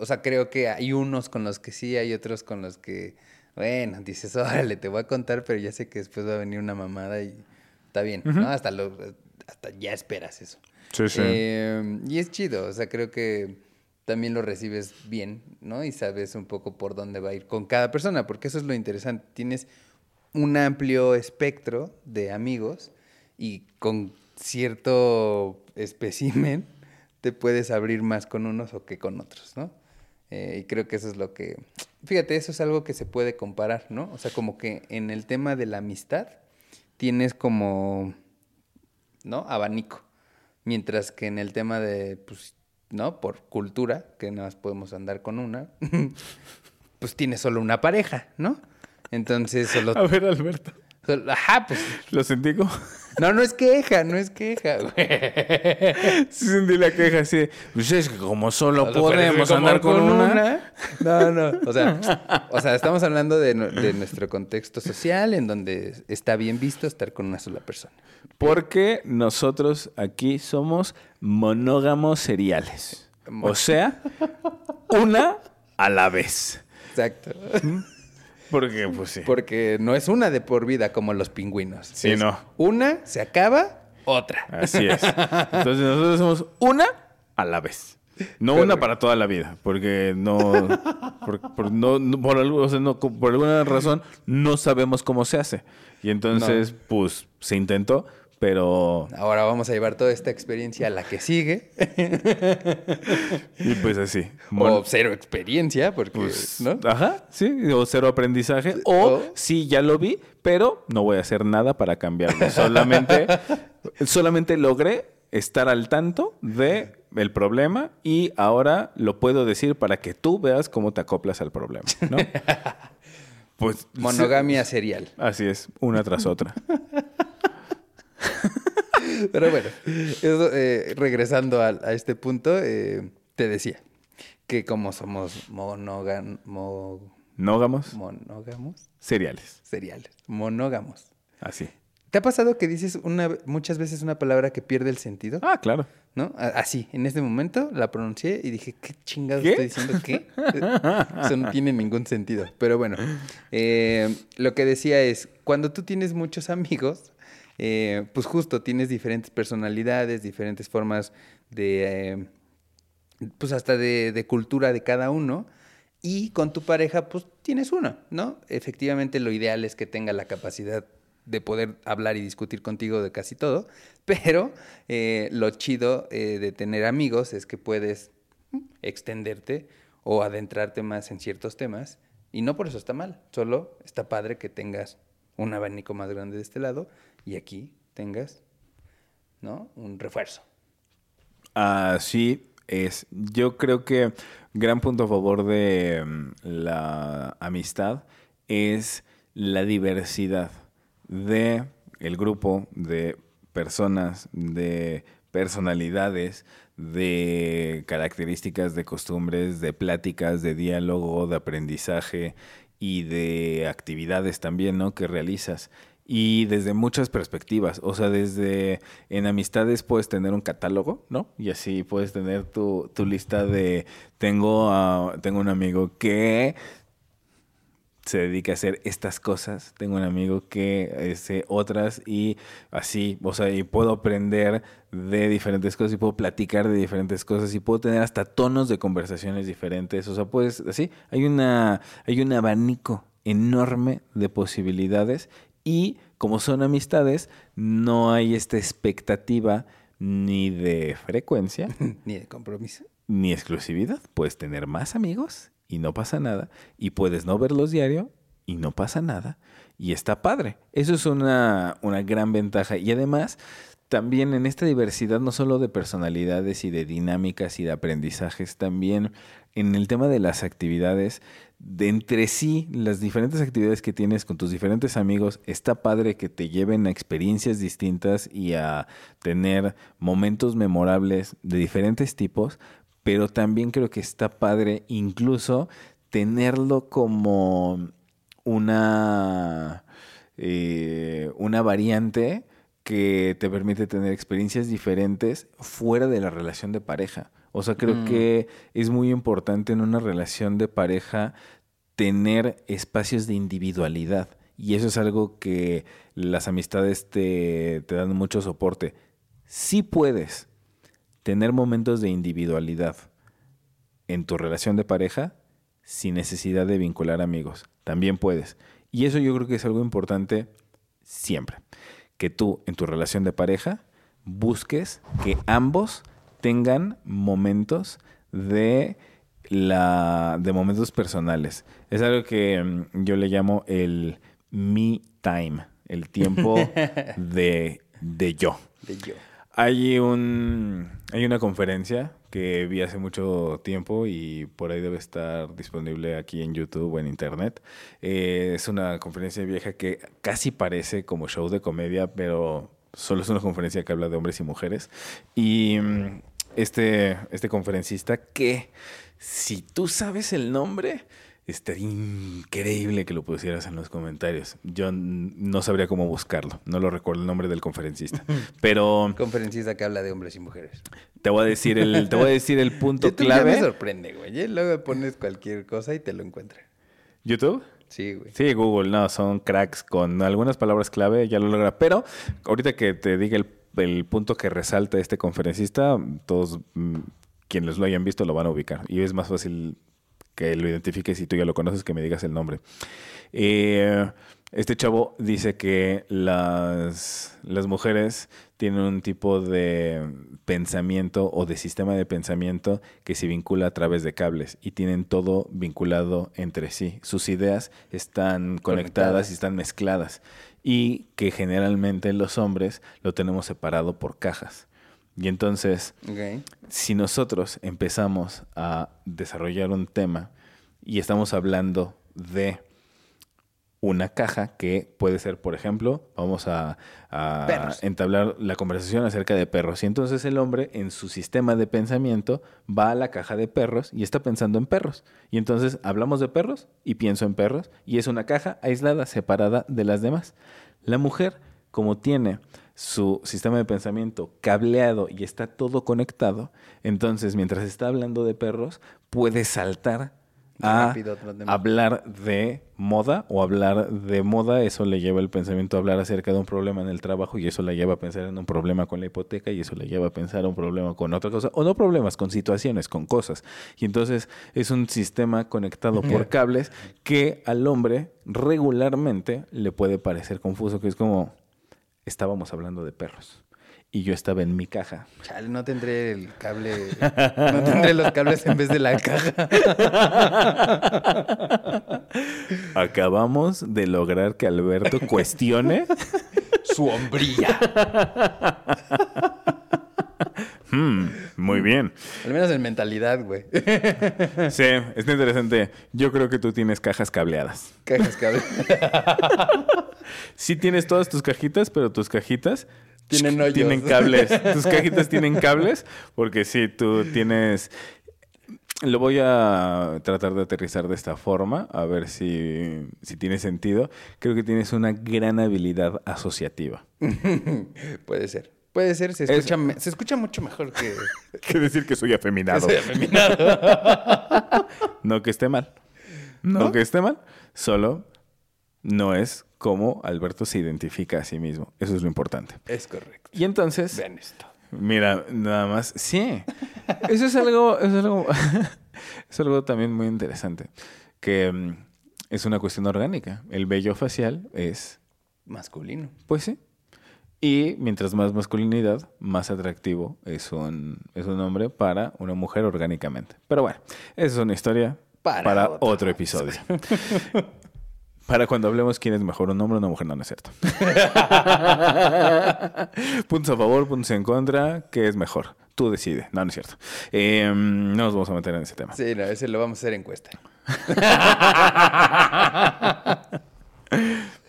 O sea, creo que hay unos con los que sí, hay otros con los que, bueno, dices, órale, te voy a contar, pero ya sé que después va a venir una mamada y está bien, ¿no? Hasta, lo, hasta ya esperas eso. Sí, sí. Eh, y es chido, o sea, creo que también lo recibes bien, ¿no? Y sabes un poco por dónde va a ir con cada persona, porque eso es lo interesante. Tienes un amplio espectro de amigos y con cierto espécimen te puedes abrir más con unos o que con otros, ¿no? Eh, y creo que eso es lo que... Fíjate, eso es algo que se puede comparar, ¿no? O sea, como que en el tema de la amistad tienes como, ¿no? Abanico. Mientras que en el tema de, pues, ¿no? Por cultura, que nada más podemos andar con una, pues tienes solo una pareja, ¿no? Entonces solo... A ver, Alberto. solo- ajá, pues... ¿Lo sentí como? No, no es queja, no es queja, güey. Sentí la queja así. Pues es que como solo O sea, podemos como andar con, una. No, no. O sea, o sea, estamos hablando de, nu- de nuestro contexto social en donde está bien visto estar con una sola persona. Porque nosotros aquí somos monógamos seriales. O sea, una a la vez. Exacto. Porque, pues sí. Porque no es una de por vida como los pingüinos. Sí, Es no. Una, se acaba, otra. Así es. Entonces nosotros somos una a la vez. No una para toda la vida, porque no, por, por- no, no- por, algo- o sea, no, por alguna razón no sabemos cómo se hace. Y entonces, pues, se intentó, pero, Ahora vamos a llevar toda esta experiencia a la que sigue. y pues así. o cero experiencia, porque, pues, ¿no? Ajá, sí, o cero aprendizaje. O, O- sí, ya lo vi, pero no voy a hacer nada para cambiarlo. Solamente, solamente logré estar al tanto de el problema y ahora lo puedo decir para que tú veas cómo te acoplas al problema, ¿no? Pues Monogamia serial. sí, así es, una tras otra. Pero bueno, eso, eh, regresando a, a este punto, eh, te decía que como somos monógam- mo- Nógamos, monógamos, cereales. seriales, monógamos. Así. ¿Te ha pasado que dices una, muchas veces una palabra que pierde el sentido? Ah, claro. ¿No? Así, en este momento la pronuncié y dije, ¿qué chingados ¿Qué? estoy diciendo? ¿Qué? Eso no tiene ningún sentido. Pero bueno, eh, lo que decía es, cuando tú tienes muchos amigos, eh, pues justo tienes diferentes personalidades, diferentes formas de, eh, pues hasta de, cultura de cada uno. Y con tu pareja, pues tienes una, ¿no? Efectivamente, lo ideal es que tenga la capacidad de poder hablar y discutir contigo de casi todo, pero eh, lo chido eh, de tener amigos es que puedes mm, extenderte o adentrarte más en ciertos temas y no por eso está mal, solo está padre que tengas un abanico más grande de este lado y aquí tengas, ¿no? Un refuerzo. Así es. Yo creo que gran punto a favor de mm, la amistad es la diversidad de el grupo de personas, de personalidades, de características, de costumbres, de pláticas, de diálogo, de aprendizaje y de actividades también, ¿no? Que realizas. Y desde muchas perspectivas, o sea, desde en amistades puedes tener un catálogo, ¿no? Y así puedes tener tu, tu lista de, tengo, tengo un amigo que se dedica a hacer estas cosas. Tengo un amigo que hace otras y así, o sea, y puedo aprender de diferentes cosas y puedo platicar de diferentes cosas y puedo tener hasta tonos de conversaciones diferentes. O sea, pues así, hay una, hay un abanico enorme de posibilidades y como son amistades, no hay esta expectativa ni de frecuencia Ni de compromiso. ni exclusividad. Puedes tener más amigos y no pasa nada. Y puedes no verlos diario y no pasa nada. Y está padre. Eso es una, una gran ventaja. Y además, también en esta diversidad, no solo de personalidades y de dinámicas y de aprendizajes, también en el tema de las actividades, de entre sí, las diferentes actividades que tienes con tus diferentes amigos, está padre que te lleven a experiencias distintas y a tener momentos memorables de diferentes tipos, pero también creo que está padre incluso tenerlo como una, eh, una variante que te permite tener experiencias diferentes fuera de la relación de pareja. O sea, creo Mm. que es muy importante en una relación de pareja tener espacios de individualidad. Y eso es algo que las amistades te, te dan mucho soporte. Sí puedes tener momentos de individualidad en tu relación de pareja sin necesidad de vincular amigos. También puedes. Y eso yo creo que es algo importante siempre. Que tú en tu relación de pareja busques que ambos tengan momentos de la de momentos personales. Es algo que mm, yo le llamo el me time, el tiempo de, de yo. De yo. Hay un hay una conferencia que vi hace mucho tiempo y por ahí debe estar disponible aquí en YouTube o en internet. Eh, es una conferencia vieja que casi parece como show de comedia, pero solo es una conferencia que habla de hombres y mujeres. Y mm, este, este conferencista que si tú sabes el nombre, estaría increíble que lo pusieras en los comentarios. Yo no sabría cómo buscarlo, no lo recuerdo el nombre del conferencista, pero Conferencista que habla de hombres y mujeres. te voy a decir el, te voy a decir el punto YouTube ya me clave. sorprende, güey. Y luego pones cualquier cosa y te lo encuentra. ¿YouTube? Sí, güey. Sí, Google, no, son cracks con algunas palabras clave, ya lo logra. Pero ahorita que te diga el, el punto que resalta este conferencista, todos mm, quienes lo hayan visto lo van a ubicar. Y es más fácil que lo identifiques si tú ya lo conoces que me digas el nombre. Eh, este chavo dice que las, las mujeres tienen un tipo de pensamiento o de sistema de pensamiento que se vincula a través de cables y tienen todo vinculado entre sí. Sus ideas están conectadas Conectadas. y están mezcladas y que generalmente los hombres lo tenemos separado por cajas. Y entonces si nosotros empezamos a desarrollar un tema y estamos hablando de una caja que puede ser, por ejemplo, vamos a, entablar la conversación acerca de perros. Y entonces el hombre en su sistema de pensamiento va a la caja de perros y está pensando en perros. Y entonces hablamos de perros y pienso en perros y es una caja aislada, separada de las demás. La mujer, como tiene su sistema de pensamiento cableado y está todo conectado, entonces mientras está hablando de perros, puede saltar a Rápido, hablar de moda o hablar de moda, eso le lleva el pensamiento a hablar acerca de un problema en el trabajo y eso le lleva a pensar en un problema con la hipoteca y eso le lleva a pensar un problema con otra cosa, o no problemas, con situaciones, con cosas. Y entonces es un sistema conectado por cables que al hombre regularmente le puede parecer confuso, que es como estábamos hablando de perros y yo estaba en mi caja. Chale, no tendré el cable. No tendré los cables en vez de la caja. Acabamos de lograr que Alberto cuestione Su hombría. Hmm, muy bien. Al menos en mentalidad, güey. Sí, está interesante. Yo creo que tú tienes cajas cableadas. Cajas cable. Sí tienes todas tus cajitas, pero tus cajitas Tienen hoyos. tienen cables. Tus cajitas tienen cables porque sí, tú tienes... Lo voy a tratar de aterrizar de esta forma, a ver si, si tiene sentido. Creo que tienes una gran habilidad asociativa. Puede ser. Puede ser, se escucha, me- se escucha mucho mejor que, Que decir que soy que afeminado. soy afeminado. No que esté mal. No, ¿No? que esté mal. Solo no es como Alberto se identifica a sí mismo. Eso es lo importante. Es correcto. Y entonces, Vean esto. mira, nada más. Sí. Eso es algo, eso es algo, es algo también muy interesante. Que mm, es una cuestión orgánica. El vello facial es, Masculino. pues sí. Y mientras más masculinidad, más atractivo es un, es un hombre para una mujer orgánicamente. Pero bueno, esa es una historia Para para, otro otro episodio. Para cuando hablemos quién es mejor, un hombre o una mujer, no, no es cierto. puntos a favor, puntos en contra, ¿qué es mejor? Tú decides. No, no es cierto. Eh, no nos vamos a meter en ese tema. Sí, no, ese lo vamos a hacer encuesta.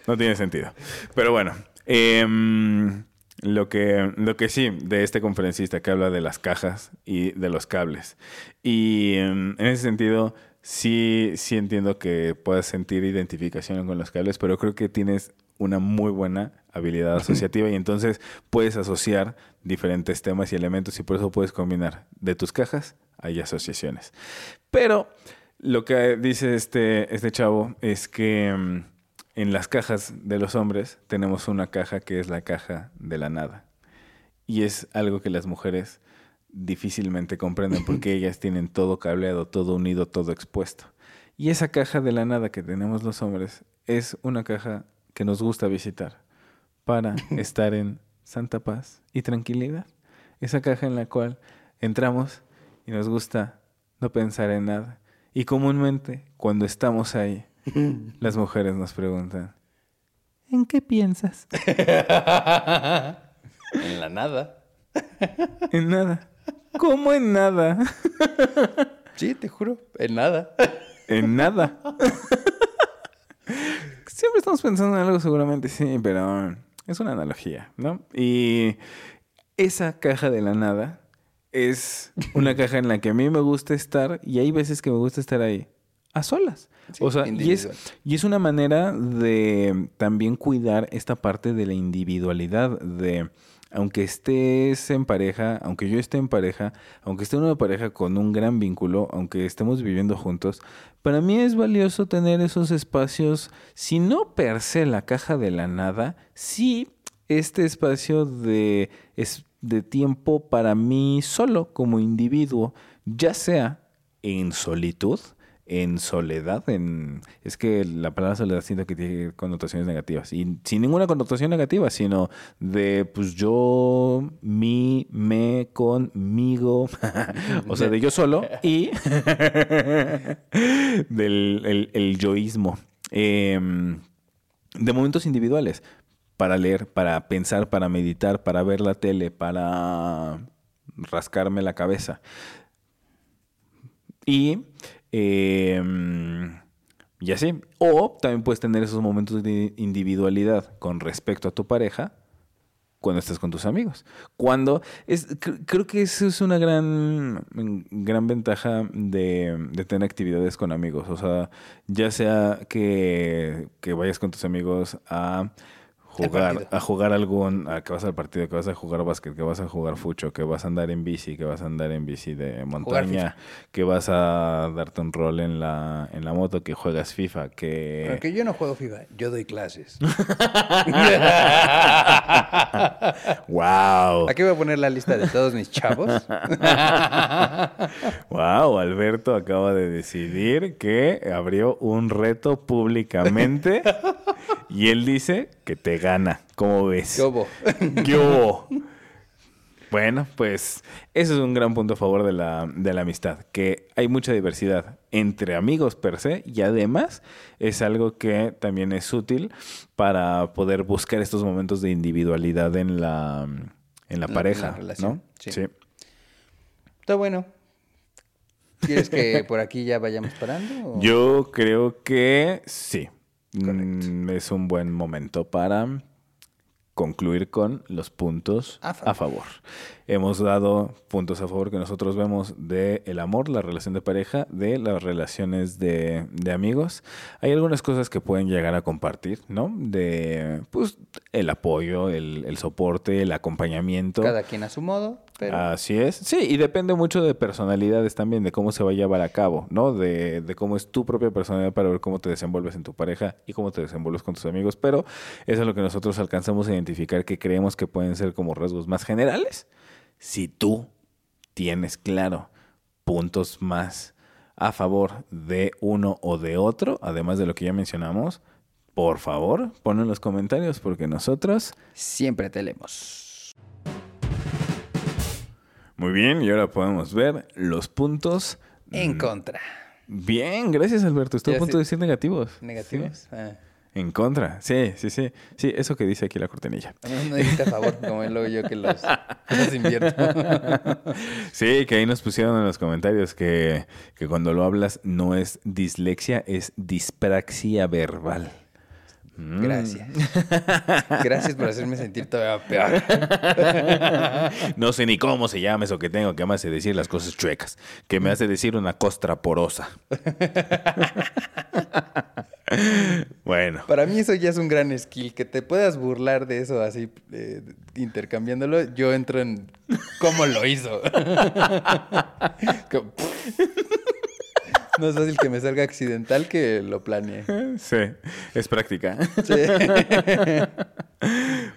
No tiene sentido. Pero bueno, em, lo, que, lo que sí, de este conferencista que habla de las cajas y de los cables. Y em, en ese sentido, sí, sí entiendo que puedas sentir identificación con los cables, pero creo que tienes una muy buena habilidad asociativa y entonces puedes asociar diferentes temas y elementos y por eso puedes combinar de tus cajas hay asociaciones. Pero lo que dice este, este chavo es que em, en las cajas de los hombres tenemos una caja que es la caja de la nada. Y es algo que las mujeres difícilmente comprenden porque ellas tienen todo cableado, todo unido, todo expuesto. Y esa caja de la nada que tenemos los hombres es una caja que nos gusta visitar para estar en santa paz y tranquilidad. Esa caja en la cual entramos y nos gusta no pensar en nada. Y comúnmente cuando estamos ahí, las mujeres nos preguntan, ¿en qué piensas? en la nada. En nada. ¿Cómo en nada? Sí, te juro, en nada. En nada. Siempre estamos pensando en algo, seguramente sí, pero es una analogía, ¿no? Y esa caja de la nada es una caja en la que a mí me gusta estar y hay veces que me gusta estar ahí a solas. Sí, o sea, y es, individual. y es una manera de también cuidar esta parte de la individualidad, de aunque estés en pareja, aunque yo esté en pareja, aunque esté en una pareja con un gran vínculo, aunque estemos viviendo juntos, para mí es valioso tener esos espacios, si no per se la caja de la nada, sí este espacio de, es, de tiempo para mí solo como individuo, ya sea en solitud, en soledad, en es que la palabra soledad siento que tiene connotaciones negativas y sin ninguna connotación negativa, sino de pues yo, mi, me, conmigo, o sea, de yo solo y del el, yoísmo. Em, de momentos individuales para leer, para pensar, para meditar, para ver la tele, para rascarme la cabeza. Y, eh, y así. O también puedes tener esos momentos de individualidad con respecto a tu pareja cuando estás con tus amigos. Cuando es, cr- creo que eso es una gran, gran ventaja de, de tener actividades con amigos. O sea, ya sea que, que vayas con tus amigos a jugar, a jugar algún, a que vas al partido, que vas a jugar básquet, que vas a jugar fucho, que vas a andar en bici, que vas a andar en bici de montaña, que vas a darte un rol en la, en la moto, que juegas FIFA, que... Porque yo no juego FIFA, yo doy clases. ¡Wow! Aquí voy a poner la lista de todos mis chavos. Wow, Alberto acaba de decidir que abrió un reto públicamente y él dice que te gana. ¿Cómo ves? ¿Qué hubo? ¿Qué hubo? Bueno, pues eso es un gran punto a favor de la, de la amistad, que hay mucha diversidad entre amigos per se y además es algo que también es útil para poder buscar estos momentos de individualidad en la, en la pareja, relación, ¿no? sí. Está bueno. ¿Quieres que por aquí ya vayamos parando? o- Yo creo que sí. Mm, Es un buen momento para concluir con los puntos A a favor. Hemos dado puntos a favor que nosotros vemos de el amor, la relación de pareja, de las relaciones de, de amigos. Hay algunas cosas que pueden llegar a compartir, ¿no? De pues el apoyo, el, el soporte, el acompañamiento. Cada quien a su modo, pero Así es. Sí, y depende mucho de personalidades también, de cómo se va a llevar a cabo, ¿no? De, de cómo es tu propia personalidad para ver cómo te desenvuelves en tu pareja y cómo te desenvuelves con tus amigos. Pero eso es lo que nosotros alcanzamos a identificar que creemos que pueden ser como rasgos más generales. Si tú tienes claro puntos más a favor de uno o de otro, además de lo que ya mencionamos, por favor, ponlo en los comentarios porque nosotros siempre te leemos. Muy bien, y ahora podemos ver los puntos. En contra. Bien, gracias Alberto. Estoy a punto de decir negativos. ¿Negativos? Sí. Ah. En contra, sí, sí, sí. Sí, eso que dice aquí la cortinilla. No, no dijiste a favor, como luego yo que los, los invierto. Sí, que ahí nos pusieron en los comentarios que, que cuando lo hablas no es dislexia, es dispraxia verbal. Mm. Gracias. Gracias por hacerme sentir todavía peor. No sé ni cómo se llama eso que tengo que me hace decir las cosas chuecas, que me hace decir una costra porosa. Bueno, Para mí eso ya es un gran skill, que te puedas burlar de eso así, eh, intercambiándolo. Yo entro en cómo lo hizo. Como, no es fácil que me salga accidental que lo planeé. sí, es práctica. Sí.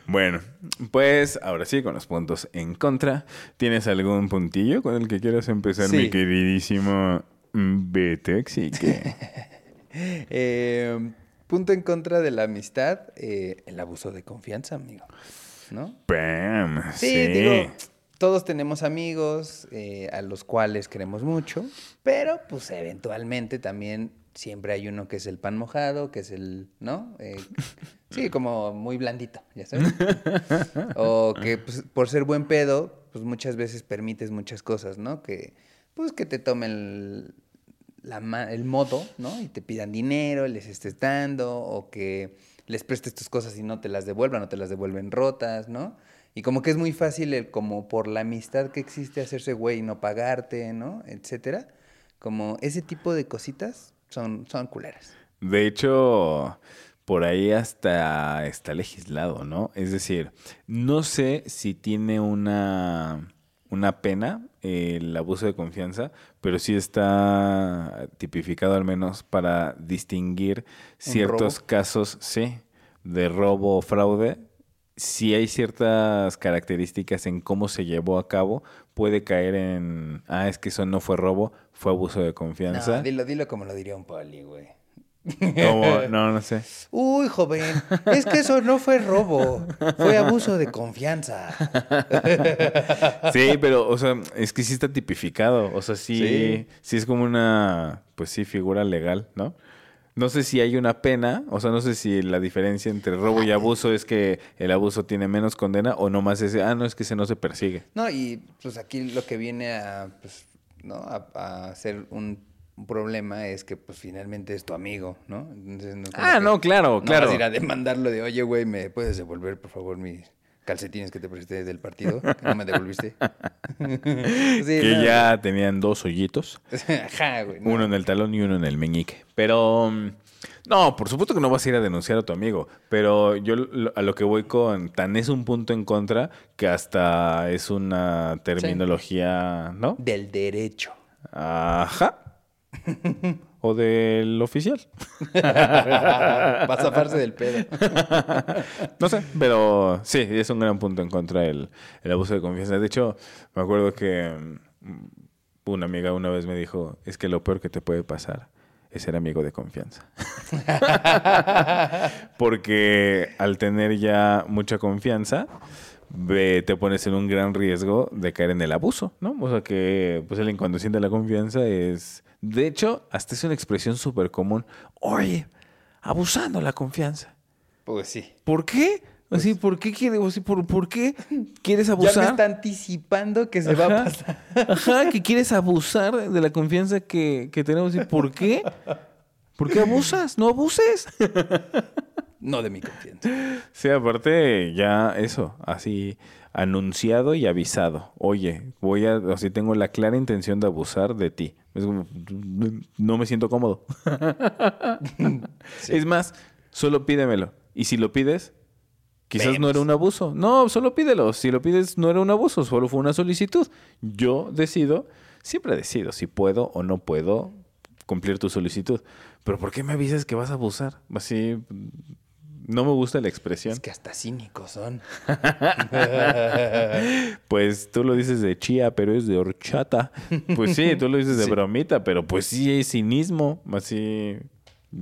Bueno, pues ahora sí, con los puntos en contra. ¿Tienes algún puntillo con el que quieras empezar, Sí. mi queridísimo Betexique? Eh, punto en contra de la amistad, eh, el abuso de confianza, amigo. ¿No? Bam, Sí, sí. digo, todos tenemos amigos eh, a los cuales queremos mucho, pero pues eventualmente también siempre hay uno que es el pan mojado, que es el, ¿no? Eh, sí, como muy blandito, ya sabes. O que pues, por ser buen pedo, pues muchas veces permites muchas cosas, ¿no? Que pues que te tomen el, la el modo, ¿no? Y te pidan dinero, les estés dando, o que les prestes tus cosas y no te las devuelvan, o te las devuelven rotas, ¿no? Y como que es muy fácil, el, como por la amistad que existe, hacerse güey y no pagarte, ¿no? Etcétera. Como ese tipo de cositas son, son culeras. De hecho, por ahí hasta está legislado, ¿no? Es decir, no sé si tiene una, una pena eh, el abuso de confianza, pero sí está tipificado al menos para distinguir ciertos casos, sí, de robo o fraude. Si hay ciertas características en cómo se llevó a cabo, puede caer en, ah, es que eso no fue robo, fue abuso de confianza. No, dilo, dilo como lo diría un poli, güey. Como- no, no sé. Uy, joven, es que eso no fue robo, fue abuso de confianza. Sí, pero, o sea, es que sí está tipificado. O sea, sí, sí, Sí. es como una, pues sí, figura legal, ¿no? No sé si hay una pena, o sea, no sé si la diferencia entre robo y abuso es que el abuso tiene menos condena o nomás ese, ah, no, es que ese no se persigue. No, y pues aquí lo que viene a, pues, ¿no? a, a ser un, un problema es que pues finalmente es tu amigo, ¿no? Entonces, no, Ah, no, claro, no claro. vas a ir a demandarlo de, oye, güey, ¿me puedes devolver, por favor, mis calcetines que te presté del partido? Que no me devolviste. Sí, que no. ya tenían dos hoyitos, Ajá, güey. no. uno en el talón y uno en el meñique. Pero, mm, no, por supuesto que no vas a ir a denunciar a tu amigo, pero yo a lo que voy con, tan es un punto en contra que hasta es una terminología, ¿no? Del derecho. Ajá. O del oficial. Para zafarse del pedo. No sé, pero sí, es un gran punto en contra del el abuso de confianza. De hecho, me acuerdo que mm, una amiga una vez me dijo, es que lo peor que te puede pasar es ser amigo de confianza. Porque al tener ya mucha confianza, te pones en un gran riesgo de caer en el abuso, ¿no? O sea que pues el inconsciente de la confianza es... De hecho, hasta es una expresión súper común. Oye, abusando la confianza. Pues sí. ¿Por qué? Así, ¿por qué sea, por, por qué quieres Ya me abusar? está anticipando que se va a pasar. Ajá, que quieres abusar de la confianza que, que tenemos. ¿Y por qué? ¿Por qué abusas? No abuses. No de mi confianza. Sí, aparte ya eso, así anunciado y avisado. Oye, voy a, o sea, tengo la clara intención de abusar de ti. Es como, no me siento cómodo. Es más, solo pídemelo. Y si lo pides, quizás no era un abuso. No, solo pídelo. Si lo pides, no era un abuso, solo fue una solicitud. Yo decido, siempre decido si puedo o no puedo cumplir tu solicitud. Pero ¿por qué me avisas que vas a abusar? Así, no me gusta la expresión. Es que hasta cínicos son. Pues tú lo dices de chía, pero es de horchata. Pues sí, tú lo dices de Sí. bromita, pero pues sí es cinismo. Así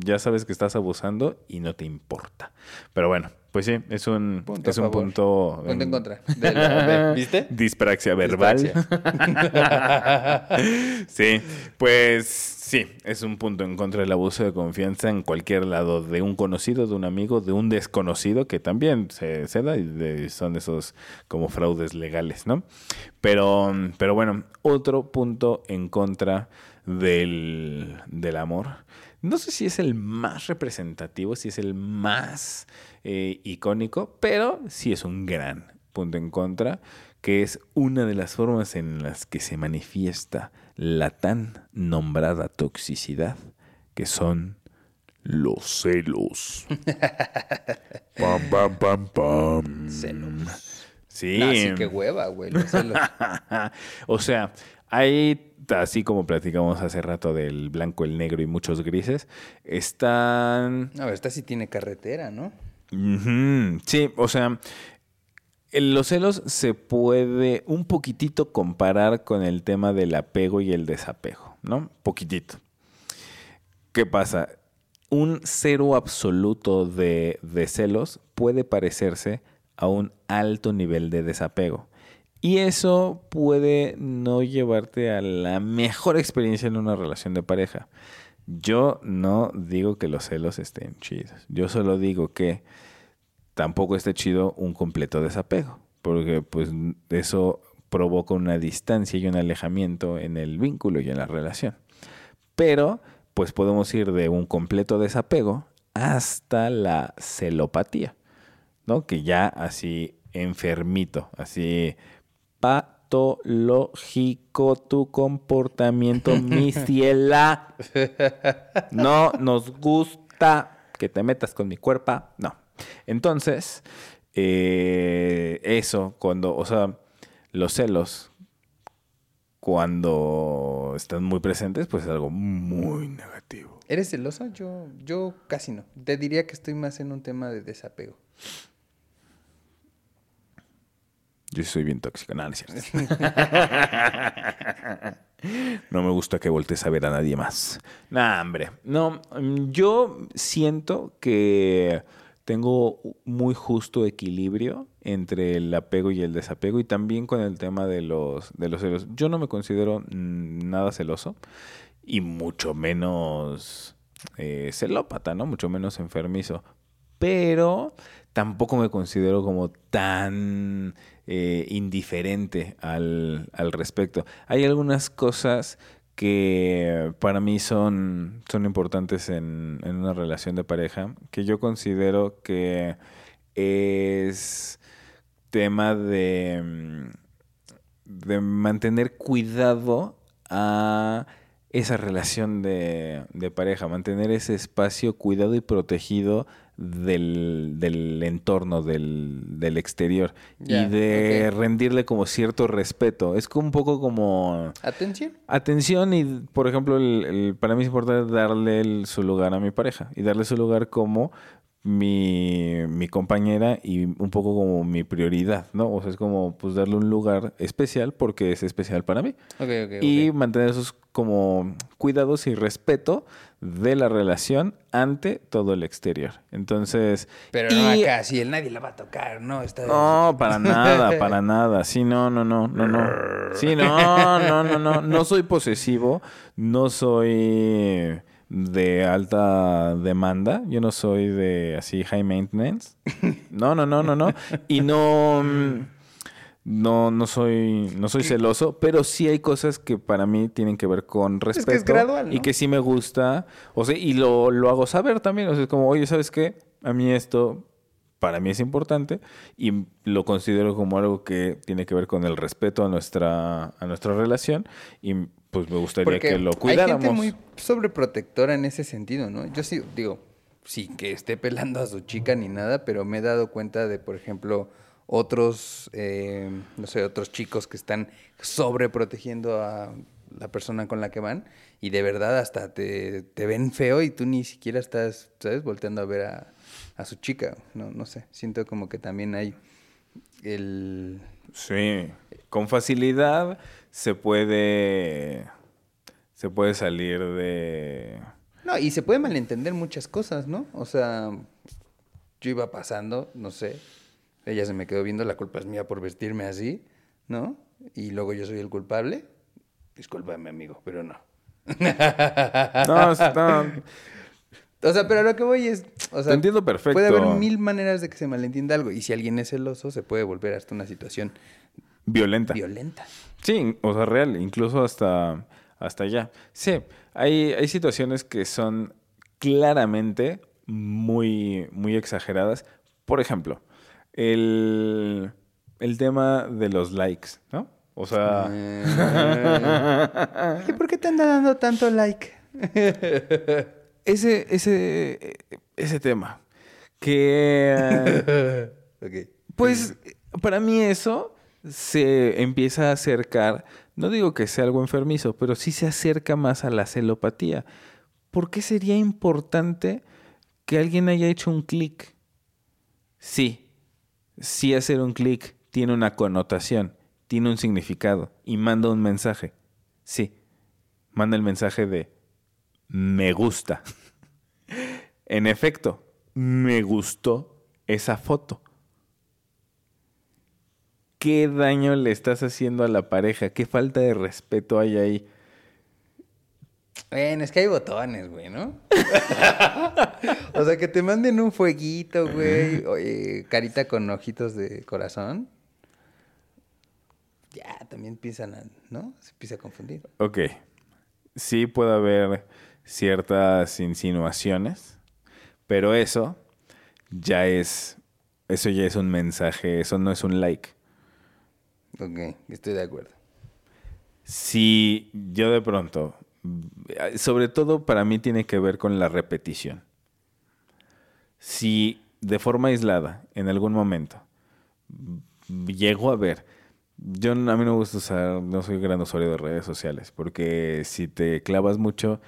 ya sabes que estás abusando y no te importa. Pero bueno, Pues sí, es un Punto es un favor. punto. Punto en contra. De la- de- ¿Viste? Dispraxia verbal. Dispraxia. sí, pues sí, es un punto en contra del abuso de confianza en cualquier lado, de un conocido, de un amigo, de un desconocido, que también se, se da y de- son esos como fraudes legales, ¿no? Pero, pero bueno, otro punto en contra del, del amor. No sé si es el más representativo, si es el más eh, icónico, pero sí es un gran punto en contra, que es una de las formas en las que se manifiesta la tan nombrada toxicidad, que son los celos. pam, pam, pam, pam. Celos. Sí. No, sí, qué hueva, güey. los celos. o sea, hay, así como platicamos hace rato del blanco, el negro y muchos grises, están... No, esta sí tiene carretera, ¿no? Sí, o sea, en los celos se puede un poquitito comparar con el tema del apego y el desapego, ¿no? Poquitito. ¿Qué pasa? Un cero absoluto de, de celos puede parecerse a un alto nivel de desapego. Y eso puede no llevarte a la mejor experiencia en una relación de pareja. Yo no digo que los celos estén chidos. Yo solo digo que tampoco esté chido un completo desapego. Porque pues eso provoca una distancia y un alejamiento en el vínculo y en la relación. Pero pues podemos ir de un completo desapego hasta la celopatía, ¿no? Que ya así enfermito, así patológico tu comportamiento, mi ciela. No nos gusta que te metas con mi cuerpo, no. Entonces, eh, eso, cuando, o sea, los celos, cuando están muy presentes, pues es algo muy negativo. ¿Eres celoso? Yo, yo casi no. Te diría que estoy más en un tema de desapego. Yo soy bien tóxico, no, no es cierto. No me gusta que voltees a ver a nadie más. Nah, hombre. No, mm, yo siento que tengo muy justo equilibrio entre el apego y el desapego y también con el tema de los, de los celos. Yo no me considero mm, nada celoso y mucho menos eh, celópata, ¿no? Mucho menos enfermizo. Pero tampoco me considero como tan eh, indiferente al, al respecto. Hay algunas cosas que para mí son, son importantes en, en una relación de pareja, que yo considero que es tema de, mm, de mantener cuidado a esa relación de, de pareja, mantener ese espacio cuidado y protegido del, del entorno, del, del exterior y de rendirle como cierto respeto. Es como un poco como ¿Atención? atención y, por ejemplo, el- el- para mí es importante darle el- su lugar a mi pareja y darle su lugar como mi, mi compañera y un poco como mi prioridad, ¿no? O sea, es como pues darle un lugar especial porque es especial para mí Ok, ok, y mantener esos como cuidados y respeto de la relación ante todo el exterior. Entonces, Pero no y- acá, si el nadie la va a tocar, ¿no? Está... no, para nada, para nada. Sí, no, no, no, no, no. Sí, no, no, no, no. No soy posesivo, no soy de alta demanda, yo no soy de así high maintenance. No, no, no, no, no. Y no mm, no no soy no soy celoso, pero sí hay cosas que para mí tienen que ver con que es respeto gradual, y que sí me gusta, o sea, y lo, lo hago saber también, o sea, es como, "Oye, ¿sabes qué? A mí esto para mí es importante y lo considero como algo que tiene que ver con el respeto a nuestra, a nuestra relación y pues me gustaría Porque que lo hay cuidáramos. gente muy sobreprotectora en ese sentido, ¿no? Yo sí, digo, sí que esté pelando a su chica ni nada, pero me he dado cuenta de, por ejemplo, otros, eh, no sé, otros chicos que están sobreprotegiendo a la persona con la que van y de verdad hasta te, te ven feo y tú ni siquiera estás, ¿sabes? Volteando a ver a, a su chica. No, no sé, siento como que también hay el... Sí, con facilidad se puede se puede salir de No, y se puede malentender muchas cosas, ¿no? O sea, yo iba pasando, no sé, ella se me quedó viendo, la culpa es mía por vestirme así, ¿no? Y luego yo soy el culpable. Discúlpame, amigo, pero no. No, no, O sea, pero lo que voy es. O sea, Te entiendo perfecto. Puede haber mil maneras de que se malentienda algo. Y si alguien es celoso, se puede volver hasta una situación violenta. violenta. Sí, o sea, real, incluso hasta, hasta allá. Sí, hay, hay situaciones que son claramente muy, muy exageradas. Por ejemplo, el, el tema de los likes, ¿no? O sea, ¿Y por qué te anda dando tanto like? ese, ese, ese tema, que. Pues para mí eso se empieza a acercar, no digo que sea algo enfermizo, pero sí se acerca más a la celopatía. ¿Por qué sería importante que alguien haya hecho un clic? Sí, sí hacer un clic tiene una connotación, tiene un significado y manda un mensaje. Sí, manda el mensaje de me gusta. en efecto, me gustó esa foto. ¿Qué daño le estás haciendo a la pareja? ¿Qué falta de respeto hay ahí? Bueno, es que hay botones, güey, ¿no? o sea, que te manden un fueguito, güey. Oye, carita con ojitos de corazón. Ya, también empiezan a, ¿no? Se empieza a confundir. Ok. Sí puede haber ciertas insinuaciones, pero eso ya es. Eso ya es un mensaje, eso no es un like. Ok, estoy de acuerdo. Si yo de pronto, sobre todo para mí tiene que ver con la repetición. Si de forma aislada, en algún momento, llego a ver, yo a mí no me gusta usar, no soy gran usuario de redes sociales, porque si te clavas mucho,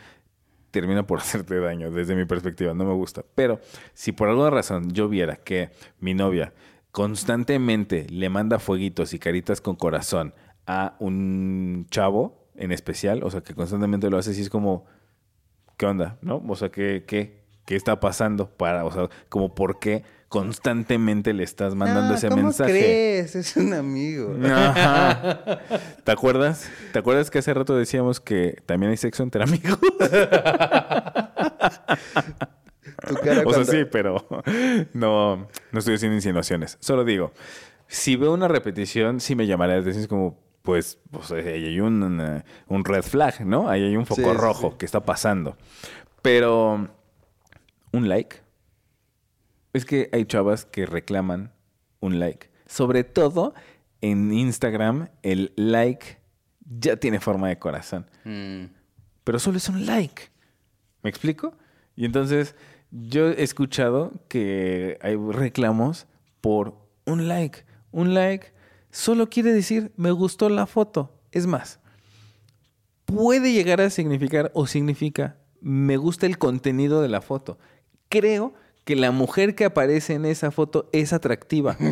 termina por hacerte daño, desde mi perspectiva, no me gusta. Pero si por alguna razón yo viera que mi novia constantemente le manda fueguitos y caritas con corazón a un chavo en especial, o sea, que constantemente lo hace, y es como, ¿qué onda? ¿No? O sea, ¿qué, qué, qué está pasando? Para, o sea, como por qué constantemente le estás mandando Ah, ese ¿cómo mensaje. crees? Es un amigo. Ajá. ¿Te acuerdas? ¿Te acuerdas que hace rato decíamos que también hay sexo entre amigos? Tu cara O sea, cuando- sí, pero no, no estoy haciendo insinuaciones. Solo digo, si veo una repetición, sí me llamará la atención. Es como, pues, pues ahí hay un, una- un red flag, ¿no? Ahí hay un foco Sí, sí, rojo sí. que está pasando. Pero, un like. Es que hay chavas que reclaman un like. Sobre todo en Instagram, el like ya tiene forma de corazón Mm. pero solo es un like. ¿Me explico? Y entonces yo he escuchado que hay reclamos por un like. Un like solo quiere decir me gustó la foto. Es más, puede llegar a significar o significa me gusta el contenido de la foto. Creo que la mujer que aparece en esa foto es atractiva.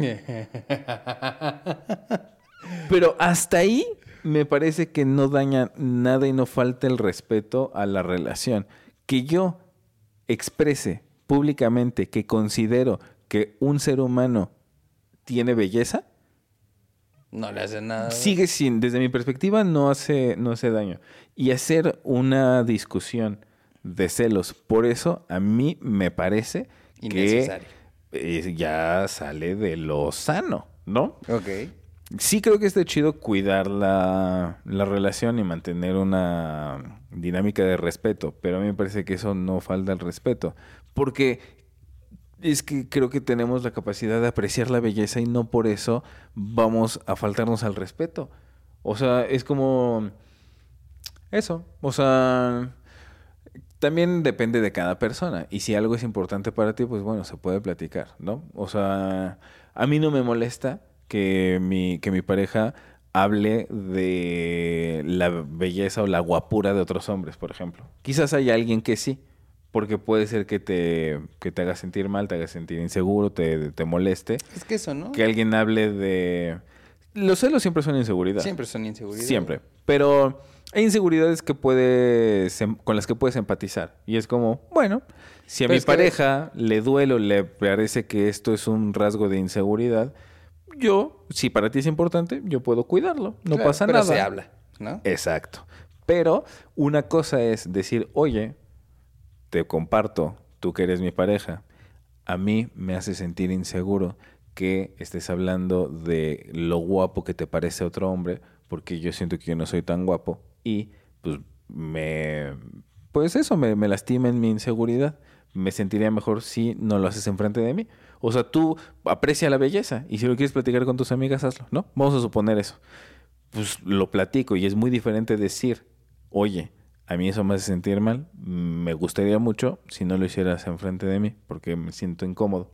Pero hasta ahí me parece que no daña nada y no falta el respeto a la relación. Que yo exprese públicamente que considero que un ser humano tiene belleza, No le hace nada. sigue sin, desde mi perspectiva, no hace, no hace daño. Y hacer una discusión de celos, por eso a mí me parece que ya sale de lo sano, ¿no? Ok. Sí creo que está chido cuidar la, la relación y mantener una dinámica de respeto, pero a mí me parece que eso no falta el respeto, porque es que creo que tenemos la capacidad de apreciar la belleza y no por eso vamos a faltarnos al respeto. O sea, es como eso, o sea, también depende de cada persona. Y si algo es importante para ti, pues bueno, se puede platicar, ¿no? O sea, a mí no me molesta que mi, que mi pareja hable de la belleza o la guapura de otros hombres, por ejemplo. Quizás haya alguien que sí, porque puede ser que te, que te haga sentir mal, te haga sentir inseguro, te, te moleste. Es que eso, ¿no? Que alguien hable de... Los celos siempre son inseguridad. Siempre son inseguridades. Siempre. Pero hay inseguridades que puedes, em- con las que puedes empatizar. Y es como, bueno, si a Pero mi es que- pareja le duele o le parece que esto es un rasgo de inseguridad, yo, si para ti es importante, yo puedo cuidarlo. No Claro, pasa pero nada. se habla, ¿no? Exacto. Pero una cosa es decir, oye, te comparto, tú que eres mi pareja, a mí me hace sentir inseguro que estés hablando de lo guapo que te parece otro hombre, porque yo siento que yo no soy tan guapo y pues me... Pues eso, me, me lastima en mi inseguridad. Me sentiría mejor si no lo haces enfrente de mí. O sea, tú aprecia la belleza y si lo quieres platicar con tus amigas, hazlo, ¿no? Vamos a suponer eso pues lo platico y es muy diferente decir, oye, a mí eso me hace sentir mal, me gustaría mucho si no lo hicieras enfrente de mí porque me siento incómodo.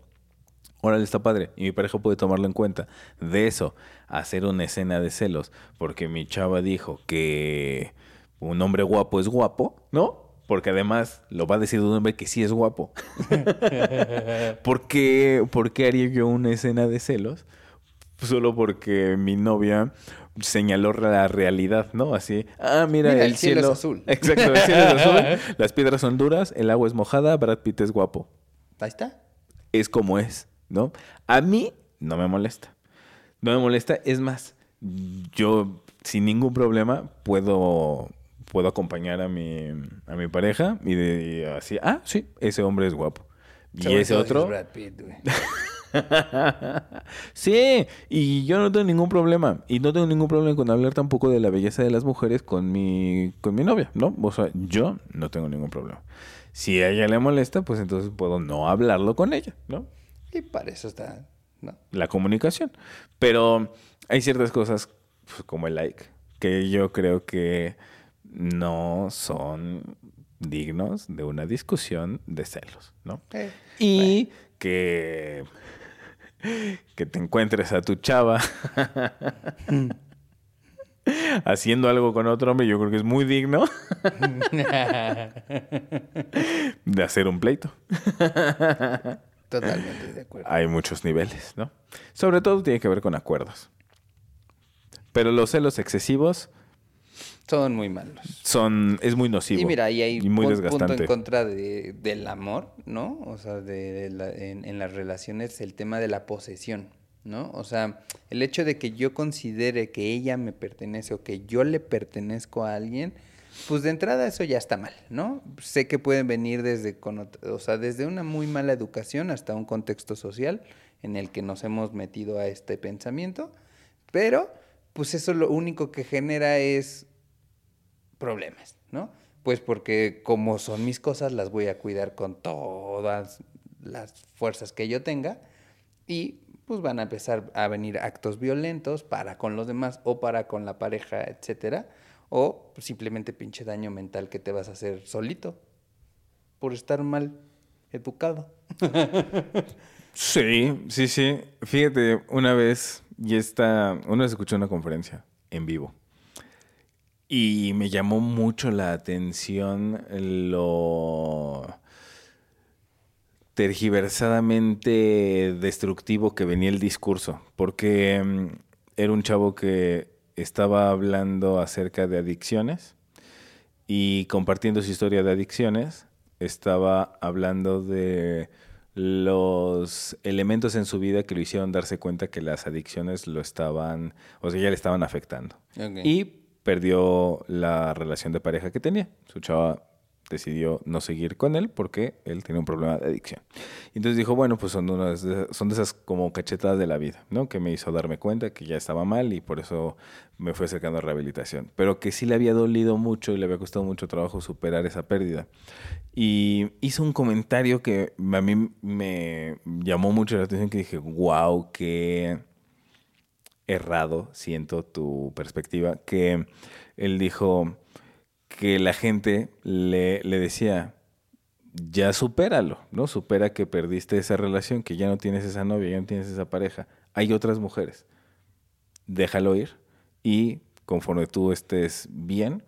Órale, está padre. Y mi pareja puede tomarlo en cuenta. De eso, hacer una escena de celos, porque mi chava dijo que un hombre guapo es guapo, ¿no? Porque además lo va a decir de un hombre que sí es guapo. ¿Por qué, ¿Por qué haría yo una escena de celos? Solo porque mi novia señaló la realidad, ¿no? Así, ah, mira, Mira, el, el cielo cielo es azul. Exacto, el cielo es azul, las piedras son duras, el agua es mojada, Brad Pitt es guapo. Ahí está. Es como es, ¿no? A mí no me molesta. No me molesta, es más, yo sin ningún problema puedo puedo acompañar a mi a mi pareja y, de, y así, ah, sí, ese hombre es guapo. Y ese si es otro Brad Pitt, güey. sí, y yo no tengo ningún problema. Y no tengo ningún problema con hablar tampoco de la belleza de las mujeres con mi, con mi novia, ¿no? O sea, yo no tengo ningún problema. Si a ella le molesta, pues entonces puedo no hablarlo con ella, ¿no? Y para eso está, ¿no? La comunicación. Pero hay ciertas cosas, pues, como el like, que yo creo que no son dignos de una discusión de celos, ¿no? Eh, Y que, que te encuentres a tu chava haciendo algo con otro hombre, yo creo que es muy digno de hacer un pleito. Totalmente de acuerdo. Hay muchos niveles, ¿no? Sobre todo tiene que ver con acuerdos. Pero los celos excesivos Son muy malos. son es muy nocivo Y mira, ahí hay y muy pu- punto en contra de, del amor, ¿no? O sea, de, de la- en, en las relaciones el tema de la posesión, ¿no? O sea, el hecho de que yo considere que ella me pertenece o que yo le pertenezco a alguien, pues de entrada eso ya está mal, ¿no? Sé que pueden venir desde, conot- o sea, desde una muy mala educación hasta un contexto social en el que nos hemos metido a este pensamiento, pero pues eso lo único que genera es problemas, ¿no? Pues porque como son mis cosas, las voy a cuidar con todas las fuerzas que yo tenga y pues van a empezar a venir actos violentos para con los demás o para con la pareja, etcétera, o simplemente pinche daño mental que te vas a hacer solito por estar mal educado. Sí, sí, sí. Fíjate, una vez, y esta, una vez escuché una conferencia en vivo. Y me llamó mucho la atención lo tergiversadamente destructivo que venía el discurso. Porque mm, era un chavo que estaba hablando acerca de adicciones y compartiendo su historia de adicciones, estaba hablando de los elementos en su vida que lo hicieron darse cuenta que las adicciones lo estaban, o sea, ya le estaban afectando. Y perdió la relación de pareja que tenía. Su chava decidió no seguir con él porque él tenía un problema de adicción. Y entonces dijo, bueno, pues son, unas de, son de esas como cachetadas de la vida, ¿no? Que me hizo darme cuenta que ya estaba mal y por eso me fue acercando a rehabilitación. Pero que sí le había dolido mucho y le había costado mucho trabajo superar esa pérdida. Y hizo un comentario que a mí me llamó mucho la atención, que dije, wow, qué errado siento tu perspectiva, que él dijo que la gente le, le decía, ya supéralo, ¿no? Supera que perdiste esa relación, que ya no tienes esa novia, ya no tienes esa pareja. Hay otras mujeres. Déjalo ir y conforme tú estés bien,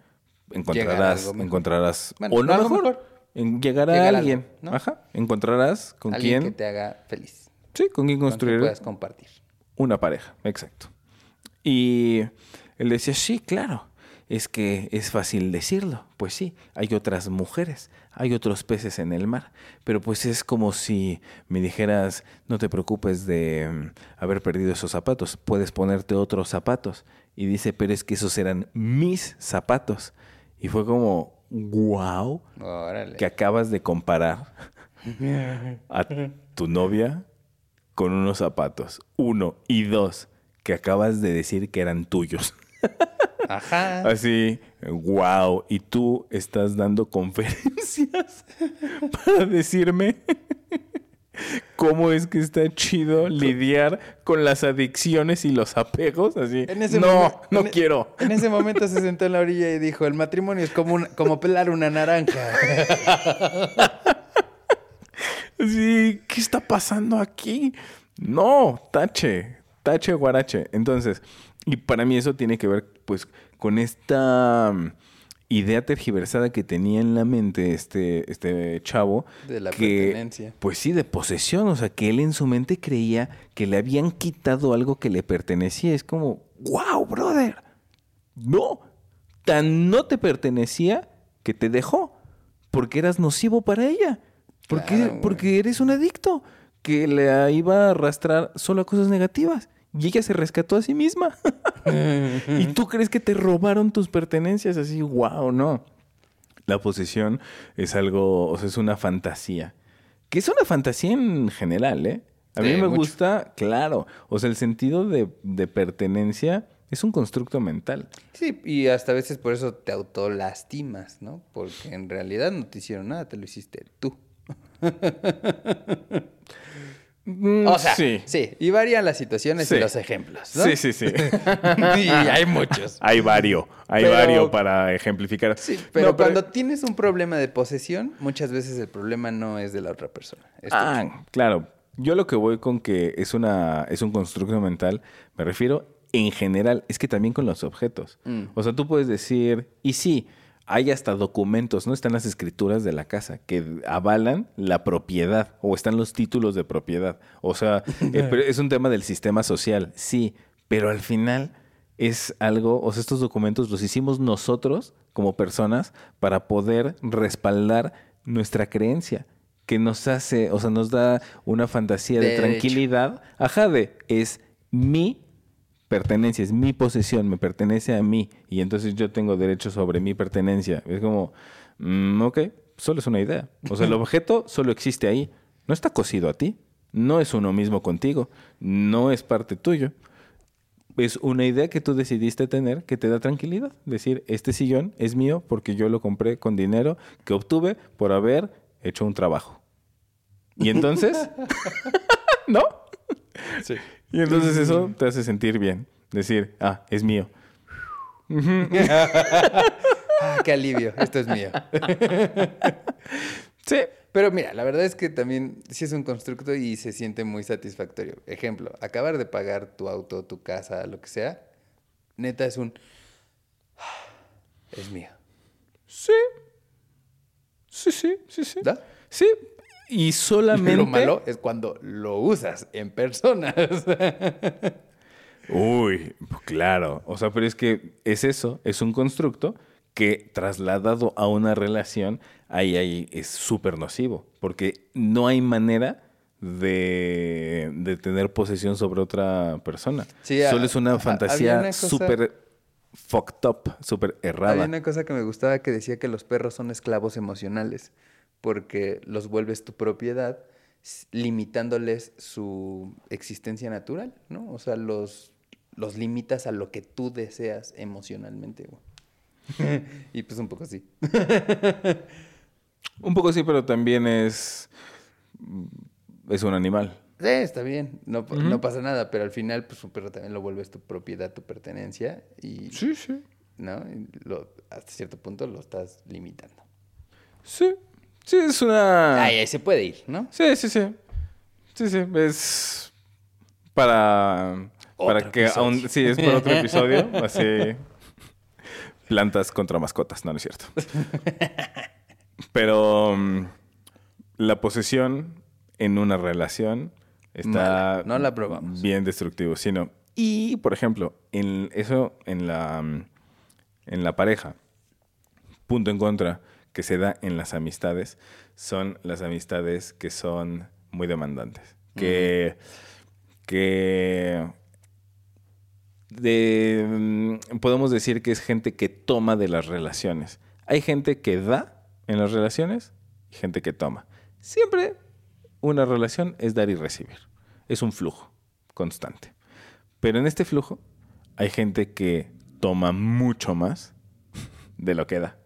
encontrarás, algo encontrarás Bueno, o no a lo mejor, mejor. en- llegará Llegar a alguien, algo, ¿no? ajá, encontrarás con Alguien quién, que te haga feliz. sí, con con que construir puedas compartir. Una pareja, exacto. Y él decía, sí, claro. es que es fácil decirlo. Pues sí, hay otras mujeres, hay otros peces en el mar, pero pues es como si me dijeras, no te preocupes de mm, haber perdido esos zapatos, puedes ponerte otros zapatos. Y dice, pero es que esos eran mis zapatos. Y fue como, wow, Órale. que acabas de comparar a tu novia con unos zapatos. Uno y dos, que acabas de decir que eran tuyos. Ajá. Así, wow. Y tú estás dando conferencias para decirme cómo es que está chido lidiar con las adicciones y los apegos. Así, En ese no, no en e- quiero. En ese momento se sentó en la orilla y dijo, el matrimonio es como, un- como pelar una naranja. Sí, ¿qué está pasando aquí? No, tache, tache guarache. Entonces, y para mí eso tiene que ver pues con esta mm, idea tergiversada que tenía en la mente este, este chavo. De la que, pertenencia. Pues sí, de posesión. O sea, que él en su mente creía que le habían quitado algo que le pertenecía. Es como, wow, brother. No, tan no te pertenecía que te dejó. Porque eras nocivo para ella. Porque, Claro, porque eres un adicto que le iba a arrastrar solo a cosas negativas. Y ella se rescató a sí misma. y tú crees que te robaron tus pertenencias así, wow, no. La posesión es algo, o sea, es una fantasía. Que es una fantasía en general, ¿eh? A mí me mucho. gusta, claro. O sea, el sentido de, de pertenencia es un constructo mental. Sí, y hasta a veces por eso te autolastimas, ¿no? Porque en realidad no te hicieron nada, te lo hiciste tú. O sea, sí, sí. y varían las situaciones Sí. y los ejemplos, ¿no? Sí, sí, sí. y hay muchos. hay varios, hay Pero- varios para ejemplificar. Sí, pero No, cuando tienes un problema de posesión, muchas veces el problema no es de la otra persona. es tuyo. Ah, claro. Yo lo que voy con que es una es un constructo mental, me refiero en general, es que también con los objetos. Mm. O sea, tú puedes decir, y sí, hay hasta documentos, ¿no? Están las escrituras de la casa que avalan la propiedad o están los títulos de propiedad. O sea, eh, es un tema del sistema social, sí, pero al final es algo, o sea, estos documentos los hicimos nosotros como personas para poder respaldar nuestra creencia, que nos hace, o sea, nos da una fantasía de, Derecho. tranquilidad. Ajá, de es mi pertenencia, es mi posesión, me pertenece a mí y entonces yo tengo derecho sobre mi pertenencia. Es como, mm, ok, solo es una idea. O sea, el objeto solo existe ahí, no está cosido a ti, no es uno mismo contigo, no es parte tuyo. Es una idea que tú decidiste tener que te da tranquilidad. Decir, este sillón es mío porque yo lo compré con dinero que obtuve por haber hecho un trabajo. Y entonces, ¿no? Sí. Y entonces eso te hace sentir bien. Decir, ah, es mío. Ah, qué alivio, esto es mío. Sí. Pero mira, la verdad es que también sí es un constructo y se siente muy satisfactorio. Ejemplo, acabar de pagar tu auto, tu casa, lo que sea, neta es un... Es mío. Sí. Sí, sí, sí, sí. ¿Da? Sí. Y solamente... Lo malo es cuando lo usas en personas. Uy, pues claro. O sea, pero es que es eso, es un constructo que trasladado a una relación, ahí, ahí es súper nocivo, porque no hay manera de, de tener posesión sobre otra persona. Sí, Solo a- es una fantasía una súper fucked up, súper errada. Había una cosa que me gustaba que decía que los perros son esclavos emocionales porque los vuelves tu propiedad limitándoles su existencia natural, ¿no? O sea, los, los limitas a lo que tú deseas emocionalmente, güey. y pues un poco así. Un poco sí, pero también es, es un animal. Sí, está bien, no, no pasa nada, pero al final, pues un perro también lo vuelves tu propiedad, tu pertenencia y, Sí, sí. ¿no? Y lo- hasta cierto punto lo estás limitando. Sí. Sí, es una... Ahí, ahí se puede ir, ¿no? Sí, sí, sí. Sí, sí. Es para. para que episodio. aún. Sí, es para otro episodio. Así. Plantas contra mascotas, no, no es cierto. Pero. mm, la posesión en una relación está. Mala, no la aprobamos. Bien destructivo, sino. Y, por ejemplo, en eso, en la. mm, en la pareja. Punto en contra que se da en las amistades son las amistades que son muy demandantes. Que, que de, mm, podemos decir que es gente que toma de las relaciones. Hay gente que da en las relaciones y gente que toma. Siempre una relación es dar y recibir. Es un flujo constante. Pero en este flujo hay gente que toma mucho más de lo que da.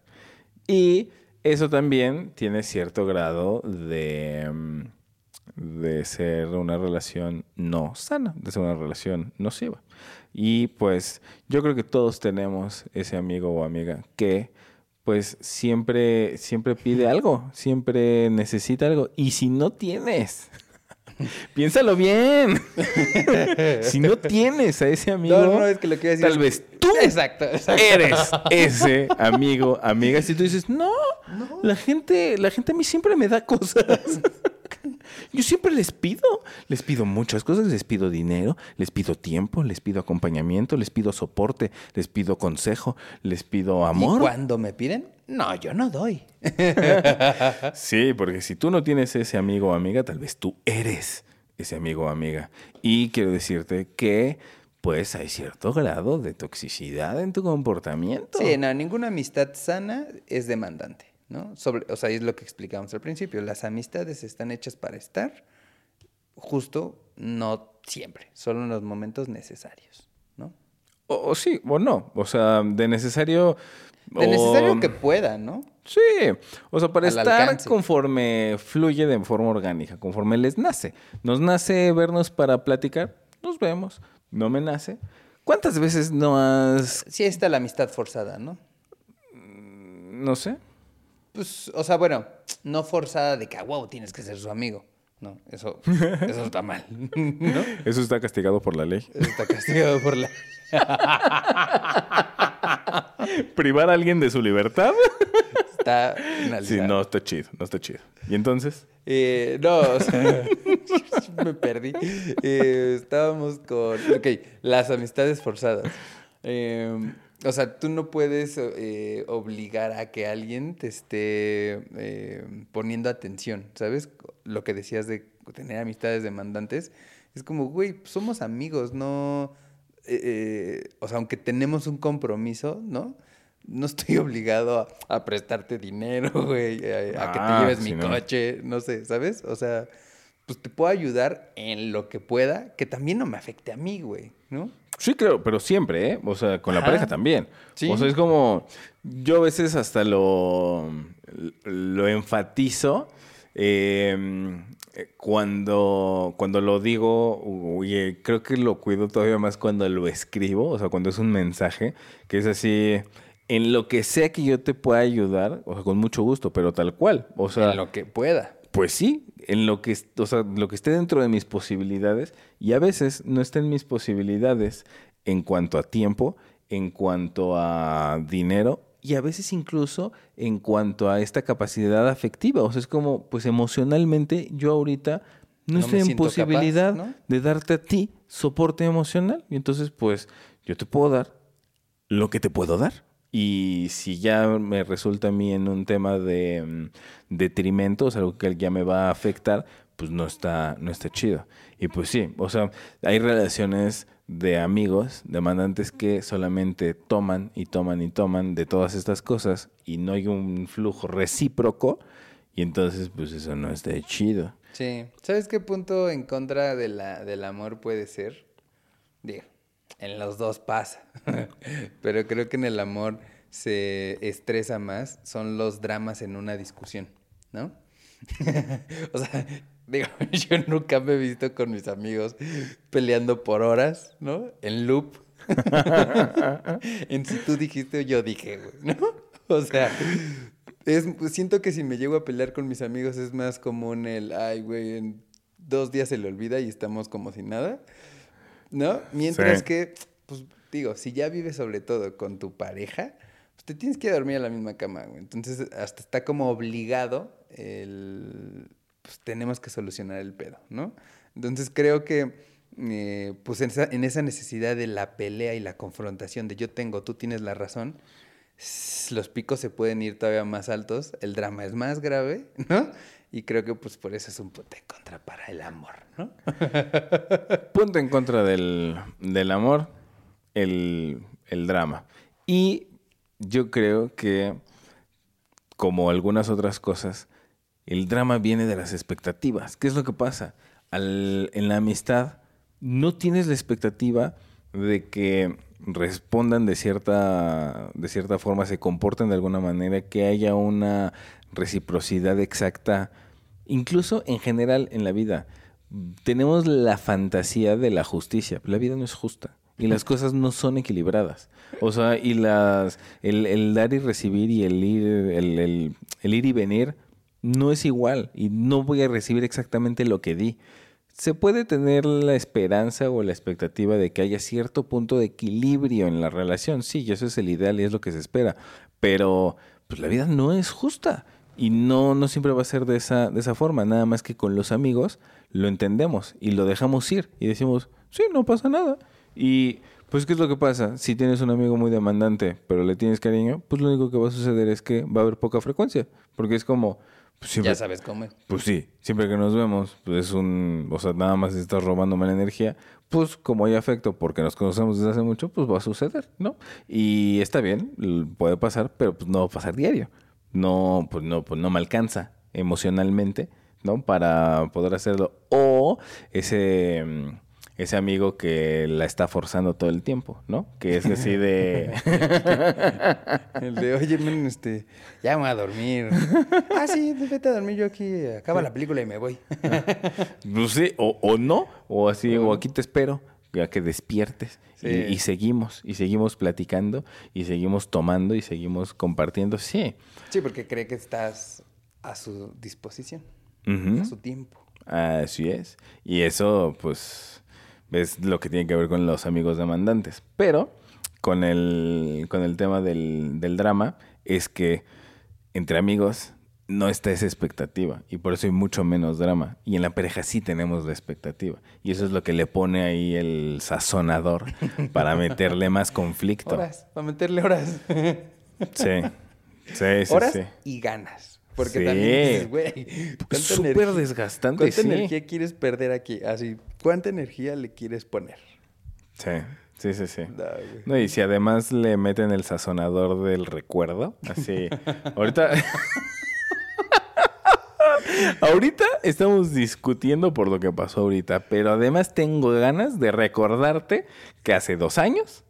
Y eso también tiene cierto grado de, mm, de ser una relación no sana, de ser una relación nociva. Y pues yo creo que todos tenemos ese amigo o amiga que pues siempre, siempre pide algo, siempre necesita algo. Y si no tienes, piénsalo bien. si no tienes a ese amigo, No, no, es que lo que iba a decir tal es- vez tú Exacto, exacto. eres ese amigo, amiga. Si tú dices, no, la gente, la gente a mí siempre me da cosas. Yo siempre les pido, les pido muchas cosas, les pido dinero, les pido tiempo, les pido acompañamiento, les pido soporte, les pido consejo, les pido ¿Y amor. cuando me piden? No, yo no doy. Sí, porque si tú no tienes ese amigo o amiga, tal vez tú eres ese amigo o amiga. Y quiero decirte que pues hay cierto grado de toxicidad en tu comportamiento. Sí, no, ninguna amistad sana es demandante, ¿no? Sobre, o sea, es lo que explicamos al principio. Las amistades están hechas para estar, justo no siempre, solo en los momentos necesarios, ¿no? O, o sí, o no. O sea, de necesario. De o- necesario que pueda, ¿no? Sí, o sea, para Al estar alcance. conforme fluye de forma orgánica, conforme les nace. Nos nace vernos para platicar, nos vemos. No me nace. ¿Cuántas veces no has, Sí está la amistad forzada, ¿no? no sé? Pues, o sea, bueno, no forzada de que, wow, tienes que ser su amigo. No, eso, eso está mal, ¿no? Eso está castigado por la ley. Eso está castigado por la... ¿Privar a alguien de su libertad? Está Sí, no, está chido, no está chido. ¿Y entonces? Eh, no, o sea, me perdí. Eh, estábamos con, ok, las amistades forzadas. Eh, o sea, tú no puedes eh, obligar a que alguien te esté eh, poniendo atención, ¿sabes? Lo que decías de tener amistades demandantes. Es como, güey, somos amigos, no... eh, eh, o sea, aunque tenemos un compromiso, ¿no? No estoy obligado a, a prestarte dinero, güey, a, a que te Ah, lleves sí, mi no. coche, no sé, ¿sabes? O sea, pues te puedo ayudar en lo que pueda, que también no me afecte a mí, güey, ¿no? Sí, creo, pero siempre, ¿eh? O sea, con la Ajá. pareja también. Sí. O sea, es como. Yo a veces hasta lo. Lo enfatizo. eh, cuando, cuando lo digo, oye, creo que lo cuido todavía más cuando lo escribo, o sea, cuando es un mensaje, que es así, en lo que sea que yo te pueda ayudar, o sea, con mucho gusto, pero tal cual, o sea, en lo que pueda. Pues sí, en lo que, o sea, lo que esté dentro de mis posibilidades y a veces no está en mis posibilidades en cuanto a tiempo, en cuanto a dinero y a veces incluso en cuanto a esta capacidad afectiva. O sea, es como, pues emocionalmente yo ahorita no, No estoy en capaz, posibilidad ¿no? de darte a ti soporte emocional. Y entonces, pues yo te puedo dar lo que te puedo dar. Y si ya me resulta a mí en un tema de mm, detrimento, o sea, algo que ya me va a afectar, pues no está, no está chido. Y pues sí, o sea, hay relaciones de amigos, demandantes que solamente toman y toman y toman de todas estas cosas y no hay un flujo recíproco y entonces pues eso no está chido. Sí. ¿Sabes qué punto en contra de la, del amor puede ser? Digo, en los dos pasa. Pero creo que en el amor se estresa más. Son los dramas en una discusión, ¿no? o sea, digo, yo nunca me he visto con mis amigos peleando por horas, ¿no? En loop. en si tú dijiste yo dije, ¿no? O sea, es, siento que si me llego a pelear con mis amigos es más común el, ay, güey, en dos días se le olvida y estamos como si nada, ¿no? Mientras Sí. que, pues digo, si ya vives sobre todo con tu pareja, pues te tienes que dormir a la misma cama, güey. Entonces hasta está como obligado el, pues tenemos que solucionar el pedo, ¿no? Entonces creo que eh, pues en esa, en esa necesidad de la pelea y la confrontación de yo tengo, tú tienes la razón, los picos se pueden ir todavía más altos, el drama es más grave, ¿no? Y creo que pues por eso es un punto en contra para el amor, ¿no? Punto en contra del, del amor, el, el drama. Y yo creo que, como algunas otras cosas, el drama viene de las expectativas. ¿Qué es lo que pasa? En la amistad no tienes la expectativa de que respondan de cierta, de cierta forma, se comporten de alguna manera, que haya una reciprocidad exacta, incluso en general en la vida. Tenemos la fantasía de la justicia. La vida no es justa y las cosas no son equilibradas. O sea, y las el, el dar y recibir y el ir, el, el- el ir y venir no es igual y no voy a recibir exactamente lo que di. Se puede tener la esperanza o la expectativa de que haya cierto punto de equilibrio en la relación. Sí, eso es el ideal y es lo que se espera. Pero pues la vida no es justa. Y no, no siempre va a ser de esa, de esa forma. Nada más que con los amigos lo entendemos y lo dejamos ir. Y decimos, sí, no pasa nada. Y pues, ¿qué es lo que pasa? Si tienes un amigo muy demandante, pero le tienes cariño, pues lo único que va a suceder es que va a haber poca frecuencia. Porque es como... pues, siempre- Ya sabes cómo es. pues sí, siempre que nos vemos, pues es un, o sea, nada más estás robándome la energía, pues como hay afecto porque nos conocemos desde hace mucho, pues va a suceder, ¿no? Y está bien, puede pasar, pero pues no va a pasar diario. No, pues no, pues no me alcanza emocionalmente, ¿no? Para poder hacerlo. O ese, mm, ese amigo que la está forzando todo el tiempo, ¿no? Que es así de... El de, oye, men, este, ya me voy a dormir. ah, sí, vete a dormir yo aquí, acaba la película y me voy. Pues sí, o, o no, o así, o aquí te espero, ya que despiertes. Sí. Y, y seguimos, y seguimos platicando, y seguimos tomando, y seguimos compartiendo. Sí. Sí, porque cree que estás a su disposición, a su tiempo. Así es. Y eso, pues, es lo que tiene que ver con los amigos demandantes. Pero con el, con el tema del, del drama, es que entre amigos no está esa expectativa. Y por eso hay mucho menos drama. Y en la pareja sí tenemos la expectativa. Y eso es lo que le pone ahí el sazonador para meterle más conflicto. Horas, para meterle horas. Sí. Sí, sí, horas sí. y ganas. Porque Sí. también dices, güey, ¿cuánta, Súper energía, desgastante, ¿cuánta sí. energía quieres perder aquí? Así, ¿cuánta energía le quieres poner? Sí, sí, sí, sí. No, y si además le meten el sazonador del recuerdo, así. ahorita. ahorita estamos discutiendo por lo que pasó ahorita, pero además tengo ganas de recordarte que hace dos años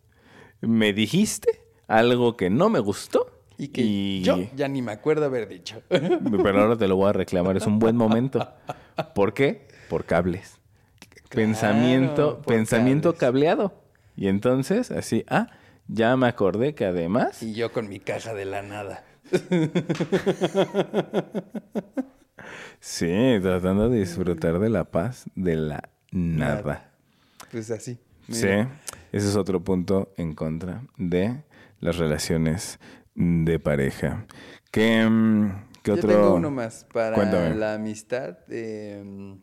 me dijiste algo que no me gustó. Y que yo ya ni me acuerdo haber dicho. Pero ahora te lo voy a reclamar, es un buen momento. ¿Por qué? Por cables. pensamiento, por pensamiento cables. cableado. Y entonces, así, ah, ya me acordé que además, y yo con mi caja de la nada. sí, tratando de disfrutar de la paz de la nada. Pues así. Sí, ese es otro punto en contra de las relaciones de pareja. ¿Qué, mm, qué Yo otro? tengo uno más para Cuéntame. la amistad. eh,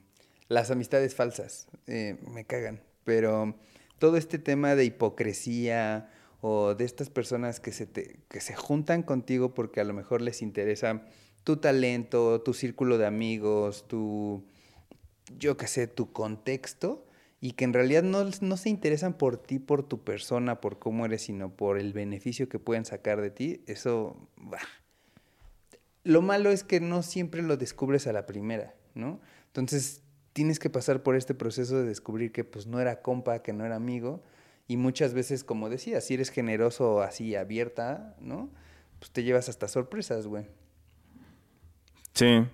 las amistades falsas eh, me cagan. Pero todo este tema de hipocresía o de estas personas que se, te- que se juntan contigo porque a lo mejor les interesa tu talento, tu círculo de amigos, tu, yo qué sé, tu contexto y que en realidad no, no se interesan por ti, por tu persona, por cómo eres, sino por el beneficio que pueden sacar de ti, eso, bah. Lo malo es que no siempre lo descubres a la primera, ¿no? Entonces tienes que pasar por este proceso de descubrir que pues no era compa, que no era amigo y muchas veces, como decía, si eres generoso así, abierta, ¿no? Pues te llevas hasta sorpresas, güey. Sí,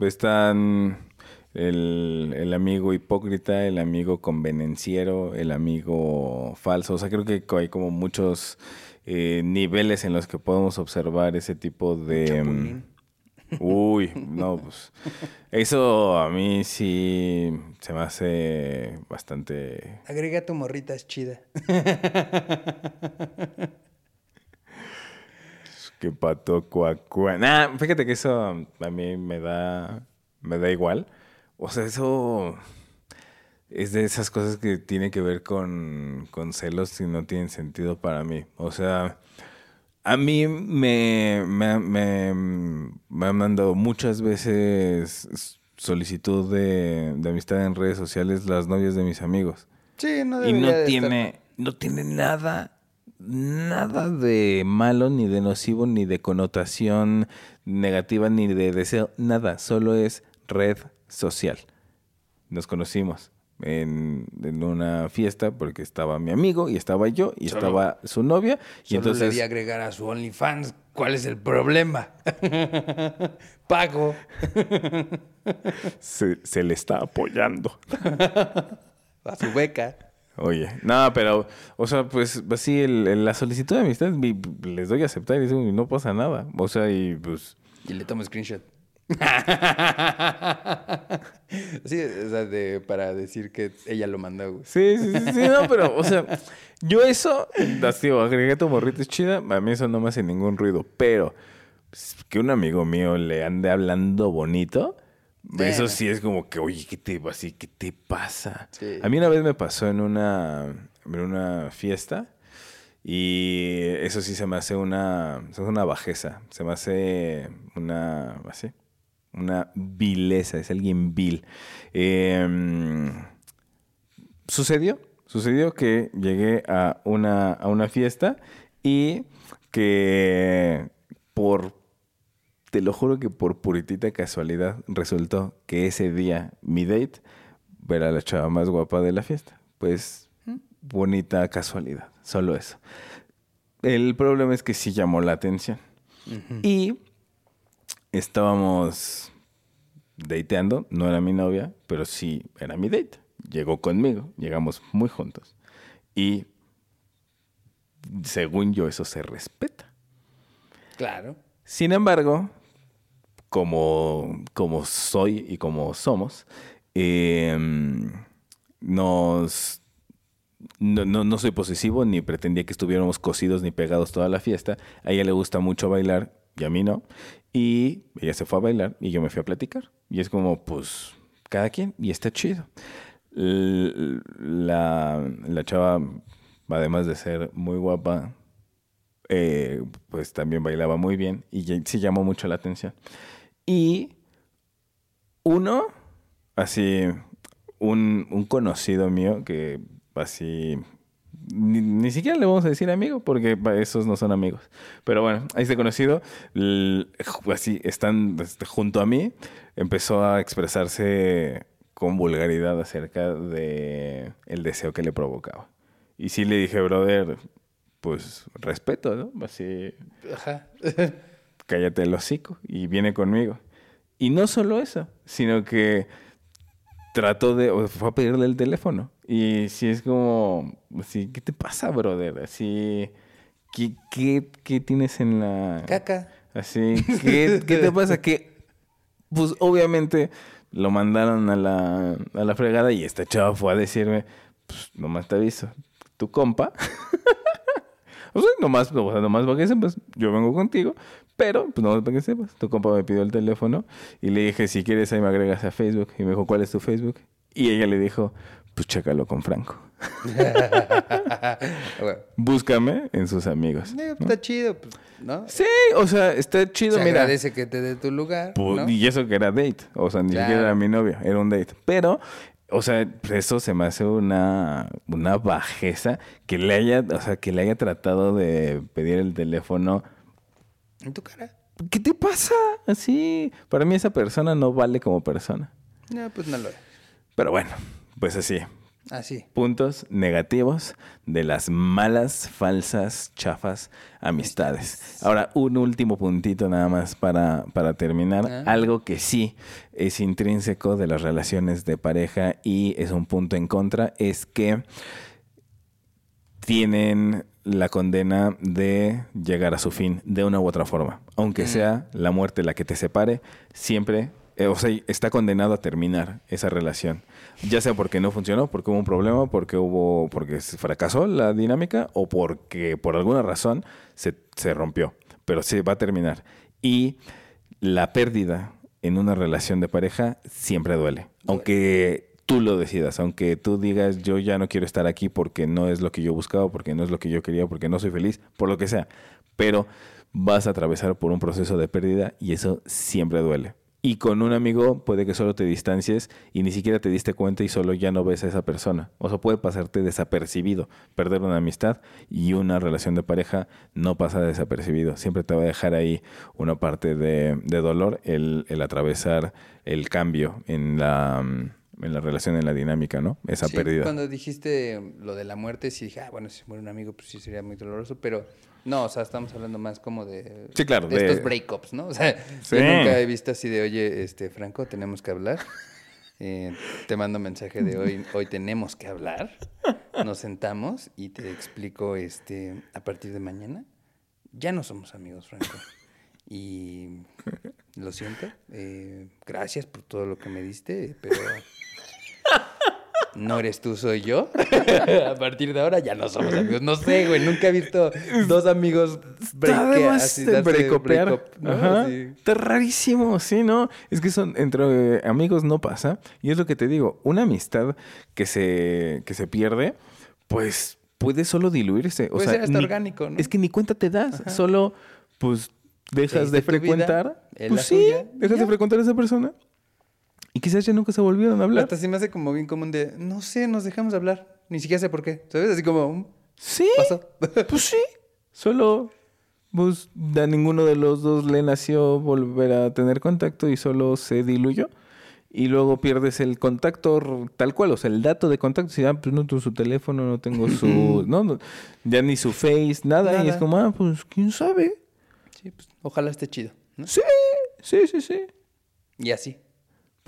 están el, el amigo hipócrita, el amigo convenenciero, el amigo falso. O sea, creo que hay como muchos eh, niveles en los que podemos observar ese tipo de... Mm, Uy, no, pues eso a mí sí se me hace bastante... Agrega tu morrita, es chida. Que pato cuacua. Nah, fíjate que eso a mí me da, me da igual. O sea, eso es de esas cosas que tiene que ver con, con celos y no tienen sentido para mí. O sea, a mí me, me, me, me han mandado muchas veces solicitud de, de amistad en redes sociales las novias de mis amigos. Sí, no Y no de tiene, no tiene nada, nada de malo, ni de nocivo, ni de connotación negativa, ni de deseo, nada. Solo es red social. Nos conocimos en, en una fiesta porque estaba mi amigo y estaba yo y Solo- estaba su novia. Y Solo entonces le di a agregar a su OnlyFans. ¿Cuál es el problema? Pago. se, se le está apoyando. A su beca. Oye, no, pero, o sea, pues así el- el- la solicitud de amistad mi- les doy a aceptar y digo, no pasa nada. O sea, y pues... Y le tomo screenshot. sí, o sea, de, para decir que ella lo mandó. Sí, sí, sí, sí, no, pero, o sea, yo eso, digo, agregué tu morrito es chida, a mí eso no me hace ningún ruido, pero pues, que un amigo mío le ande hablando bonito, eso sí es como que, oye, ¿qué te, así, ¿qué te pasa? Sí. A mí una vez me pasó en una, en una fiesta y eso sí se me hace una, se me hace una bajeza, se me hace una, así, una vileza, es alguien vil. Em, sucedió, sucedió que llegué a una, a una fiesta y que por, te lo juro que por puritita casualidad resultó que ese día mi date era la chava más guapa de la fiesta. Pues bonita casualidad, solo eso. El problema es que sí llamó la atención. Y estábamos dateando, no era mi novia, pero sí era mi date. Llegó conmigo, llegamos muy juntos. Y según yo eso se respeta. Claro. Sin embargo, como, como soy y como somos, nos... No, no, no soy posesivo ni pretendía que estuviéramos cosidos ni pegados toda la fiesta. A ella le gusta mucho bailar y a mí no. Y ella se fue a bailar y yo me fui a platicar. Y es como, pues, cada quien y está chido. La, la chava, además de ser muy guapa, eh, pues también bailaba muy bien y sí llamó mucho la atención. Y uno, así, un, un conocido mío que así, ni, ni siquiera le vamos a decir amigo porque esos no son amigos. Pero bueno, a este conocido, así, están este, junto a mí, empezó a expresarse con vulgaridad acerca de el deseo que le provocaba. Y sí le dije, brother, pues respeto, ¿no? Así, Ajá. cállate el hocico y viene conmigo. Y no solo eso, sino que trató de, o fue a pedirle el teléfono. Y si es como, así, ¿qué te pasa, brother? Así, ¿qué, qué, qué tienes en la... Caca. Así, ¿qué, qué te pasa? Que, pues obviamente lo mandaron a la, a la fregada y esta chava fue a decirme, pues nomás te aviso, tu compa, o sea, nomás, o sea, nomás para que sepas, yo vengo contigo, pero pues nomás para que sepas, tu compa me pidió el teléfono y le dije, si quieres ahí me agregas a Facebook y me dijo, ¿cuál es tu Facebook? Y ella le dijo, pues chécalo con Franco, Bueno, búscame en sus amigos. eh, Está chido, pues, ¿no? Sí, o sea, está chido, Se mira. agradece que te dé tu lugar, Pues, ¿no? Y eso que era date. O sea, ni Claro. siquiera era mi novia, era un date. Pero, o sea, eso se me hace una, una bajeza que le haya, o sea, que le haya tratado de pedir el teléfono. En tu cara. ¿Qué te pasa? Así. Para mí esa persona no vale como persona. No, pues no lo es. Pero bueno, pues así. Así. Puntos negativos de las malas, falsas, chafas amistades. Ahora, un último puntito nada más para, para terminar. Ah. Algo que sí es intrínseco de las relaciones de pareja y es un punto en contra, es que tienen la condena de llegar a su fin de una u otra forma. Aunque sea la muerte la que te separe, siempre, eh, o sea, está condenado a terminar esa relación. Ya sea porque no funcionó, porque hubo un problema, porque hubo, porque fracasó la dinámica o porque por alguna razón se, se rompió. Pero se va a terminar. Y la pérdida en una relación de pareja siempre duele. Aunque tú lo decidas, aunque tú digas yo ya no quiero estar aquí porque no es lo que yo buscaba, porque no es lo que yo quería, porque no soy feliz, por lo que sea. Pero vas a atravesar por un proceso de pérdida y eso siempre duele. Y con un amigo puede que solo te distancies y ni siquiera te diste cuenta y solo ya no ves a esa persona. O sea, puede pasarte desapercibido. Perder una amistad y una relación de pareja no pasa desapercibido. Siempre te va a dejar ahí una parte de, de dolor el, el atravesar el cambio en la, en la relación, en la dinámica, ¿no? Esa Sí, pérdida. Cuando dijiste lo de la muerte, sí dije, ah, bueno, si muere un amigo, pues sí sería muy doloroso, pero no, o sea, estamos hablando más como de, Sí, claro, de de- estos breakups, ¿no? O sea, Sí. yo nunca he visto así de, oye, este, Franco, tenemos que hablar. Eh, te mando mensaje de hoy, hoy tenemos que hablar. Nos sentamos y te explico, este, a partir de mañana, ya no somos amigos, Franco. Y lo siento, eh, gracias por todo lo que me diste, pero no eres tú, soy yo. A partir de ahora ya no somos amigos. No sé, güey. Nunca he visto dos amigos break, así breakupear. breakup, ¿no? Ajá. Así. Está rarísimo, sí, ¿no? Es que son entre eh, amigos no pasa. Y es lo que te digo, una amistad que se, que se pierde, pues puede solo diluirse. O Puede sea, ser hasta ni- orgánico, ¿no? Es que ni cuenta te das. Ajá. Solo, pues, dejas de vida, frecuentar. Pues sí, suya, dejas de frecuentar a esa persona. Y quizás ya nunca se volvieron a hablar. Hasta se me hace como bien común de, no sé, nos dejamos de hablar. Ni siquiera sé por qué. ¿Sabes? Así como, mm, Sí. pasó. Pues sí. Solo, pues, a ninguno de los dos le nació volver a tener contacto y solo se diluyó. Y luego pierdes el contacto tal cual, o sea, el dato de contacto. Si, ah, pues no tengo su teléfono, no tengo su. no, no, ya ni su face, nada. Y es Nada. como, ah, pues, quién sabe. sí, pues, ojalá esté chido. ¿no? Sí, sí, sí, sí. Y así.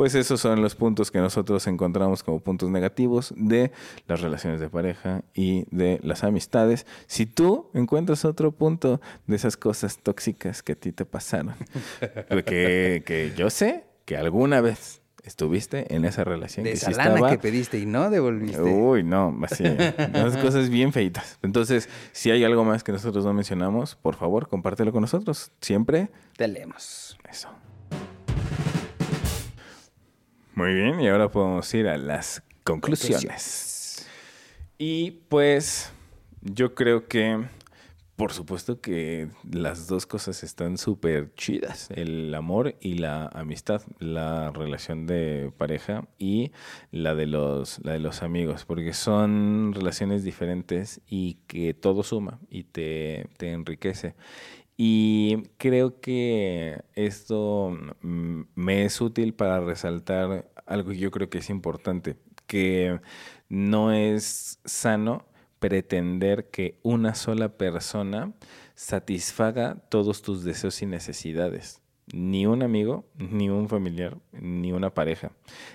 Pues esos son los puntos que nosotros encontramos como puntos negativos de las relaciones de pareja y de las amistades. Si tú encuentras otro punto de esas cosas tóxicas que a ti te pasaron, porque que yo sé que alguna vez estuviste en esa relación De que esa sí lana estaba- que pediste y no devolviste. Uy, no, así, unas cosas bien feitas. Entonces, si hay algo más que nosotros no mencionamos, por favor, compártelo con nosotros. Siempre Te leemos. eso. Muy bien, y ahora podemos ir a las conclusiones. Y pues yo creo que, por supuesto que las dos cosas están súper chidas, el amor y la amistad, la relación de pareja y la de los, la de los amigos, porque son relaciones diferentes y que todo suma y te, te enriquece. Y creo que esto mm, me es útil para resaltar algo que yo creo que es importante, que no es sano pretender que una sola persona satisfaga todos tus deseos y necesidades. Ni un amigo, ni un familiar, ni una pareja.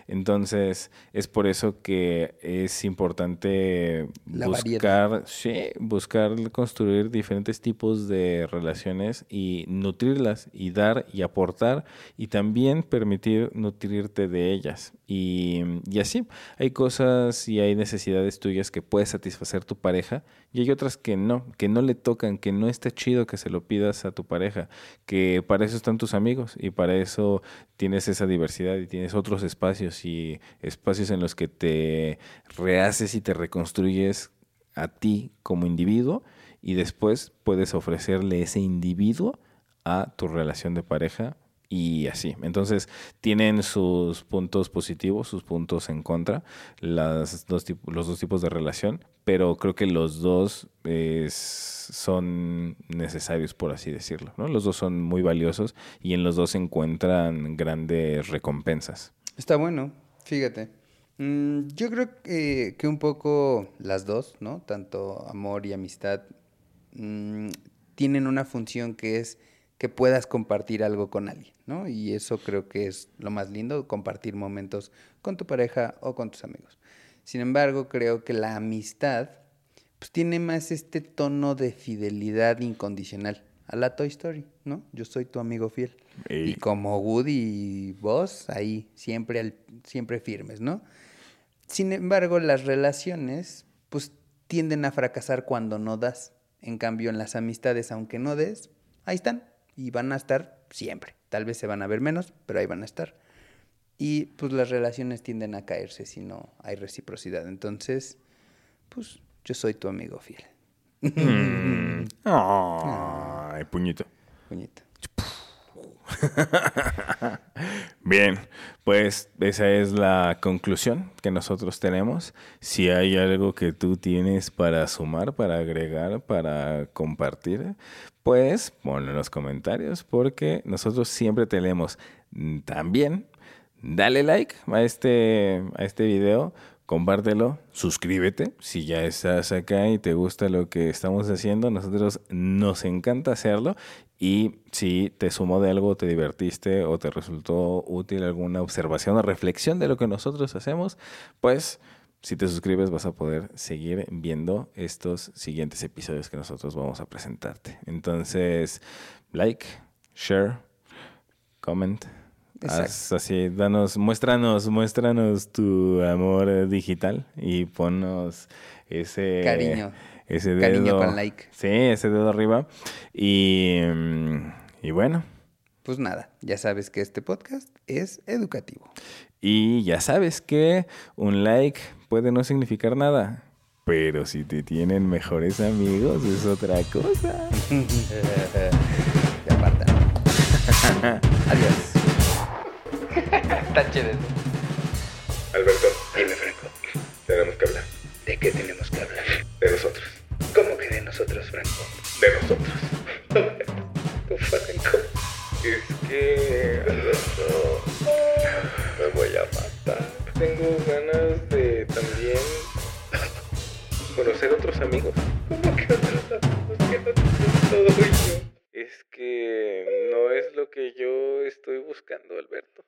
Entonces, es por eso que es importante La buscar variedad. Sí, buscar construir diferentes tipos de relaciones y nutrirlas y dar y aportar y también permitir nutrirte de ellas. Y, y así, hay cosas y hay necesidades tuyas que puedes satisfacer tu pareja y hay otras que no, que no le tocan, que no está chido que se lo pidas a tu pareja, que para eso están tus amigos y para eso tienes esa diversidad y tienes otros espacios y espacios en los que te rehaces y te reconstruyes a ti como individuo y después puedes ofrecerle ese individuo a tu relación de pareja y así. Entonces tienen sus puntos positivos, sus puntos en contra, las dos los dos tipos de relación, pero creo que los dos son necesarios, por así decirlo. ¿no? Los dos son muy valiosos y en los dos se encuentran grandes recompensas. Está bueno, fíjate. Mm, yo creo que, que un poco las dos, ¿no? Tanto amor y amistad mm, tienen una función que es que puedas compartir algo con alguien, ¿no? Y eso creo que es lo más lindo, compartir momentos con tu pareja o con tus amigos. Sin embargo, creo que la amistad pues tiene más este tono de fidelidad incondicional a la Toy Story, ¿no? Yo soy tu amigo fiel. Ey. Y como Woody y vos, ahí, siempre, al- siempre firmes, ¿no? Sin embargo, las relaciones, pues, tienden a fracasar cuando no das. En cambio, en las amistades, aunque no des, ahí están. Y van a estar siempre. Tal vez se van a ver menos, pero ahí van a estar. Y pues las relaciones tienden a caerse si no hay reciprocidad. Entonces, pues yo soy tu amigo fiel. Mm. Ay, puñito. Puñito. Bien, pues esa es la conclusión que nosotros tenemos. Si hay algo que tú tienes para sumar, para agregar, para compartir, pues ponlo en los comentarios porque nosotros siempre te leemos. Mm, También, dale like a este, a este video, compártelo, suscríbete si ya estás acá y te gusta lo que estamos haciendo. Nosotros nos encanta hacerlo y si te sumó de algo, te divertiste o te resultó útil alguna observación o reflexión de lo que nosotros hacemos, pues si te suscribes vas a poder seguir viendo estos siguientes episodios que nosotros vamos a presentarte. Entonces, like, share, comment. Haz así, danos, muéstranos, muéstranos tu amor digital y ponnos ese Cariño. ese dedo, Cariño con like. Sí, ese dedo arriba. Y, mm, y bueno, Pues nada, ya sabes que este podcast es educativo. Y ya sabes que un like puede no significar nada. Pero si te tienen mejores amigos es otra cosa. Ya. Adiós. Está chido. Alberto, dime Franco. Tenemos que hablar. ¿De qué tenemos que hablar? De nosotros. ¿Cómo que de nosotros, Franco? De nosotros. Tú, Franco. Es que... Me voy a matar. Tengo ganas de también conocer otros amigos. ¿Cómo que otros amigos? Todo yo. Es que no es lo que yo estoy buscando, Alberto.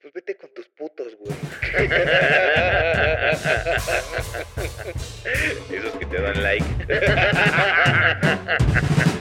Pues vete con tus putos, güey. Esos que te dan like.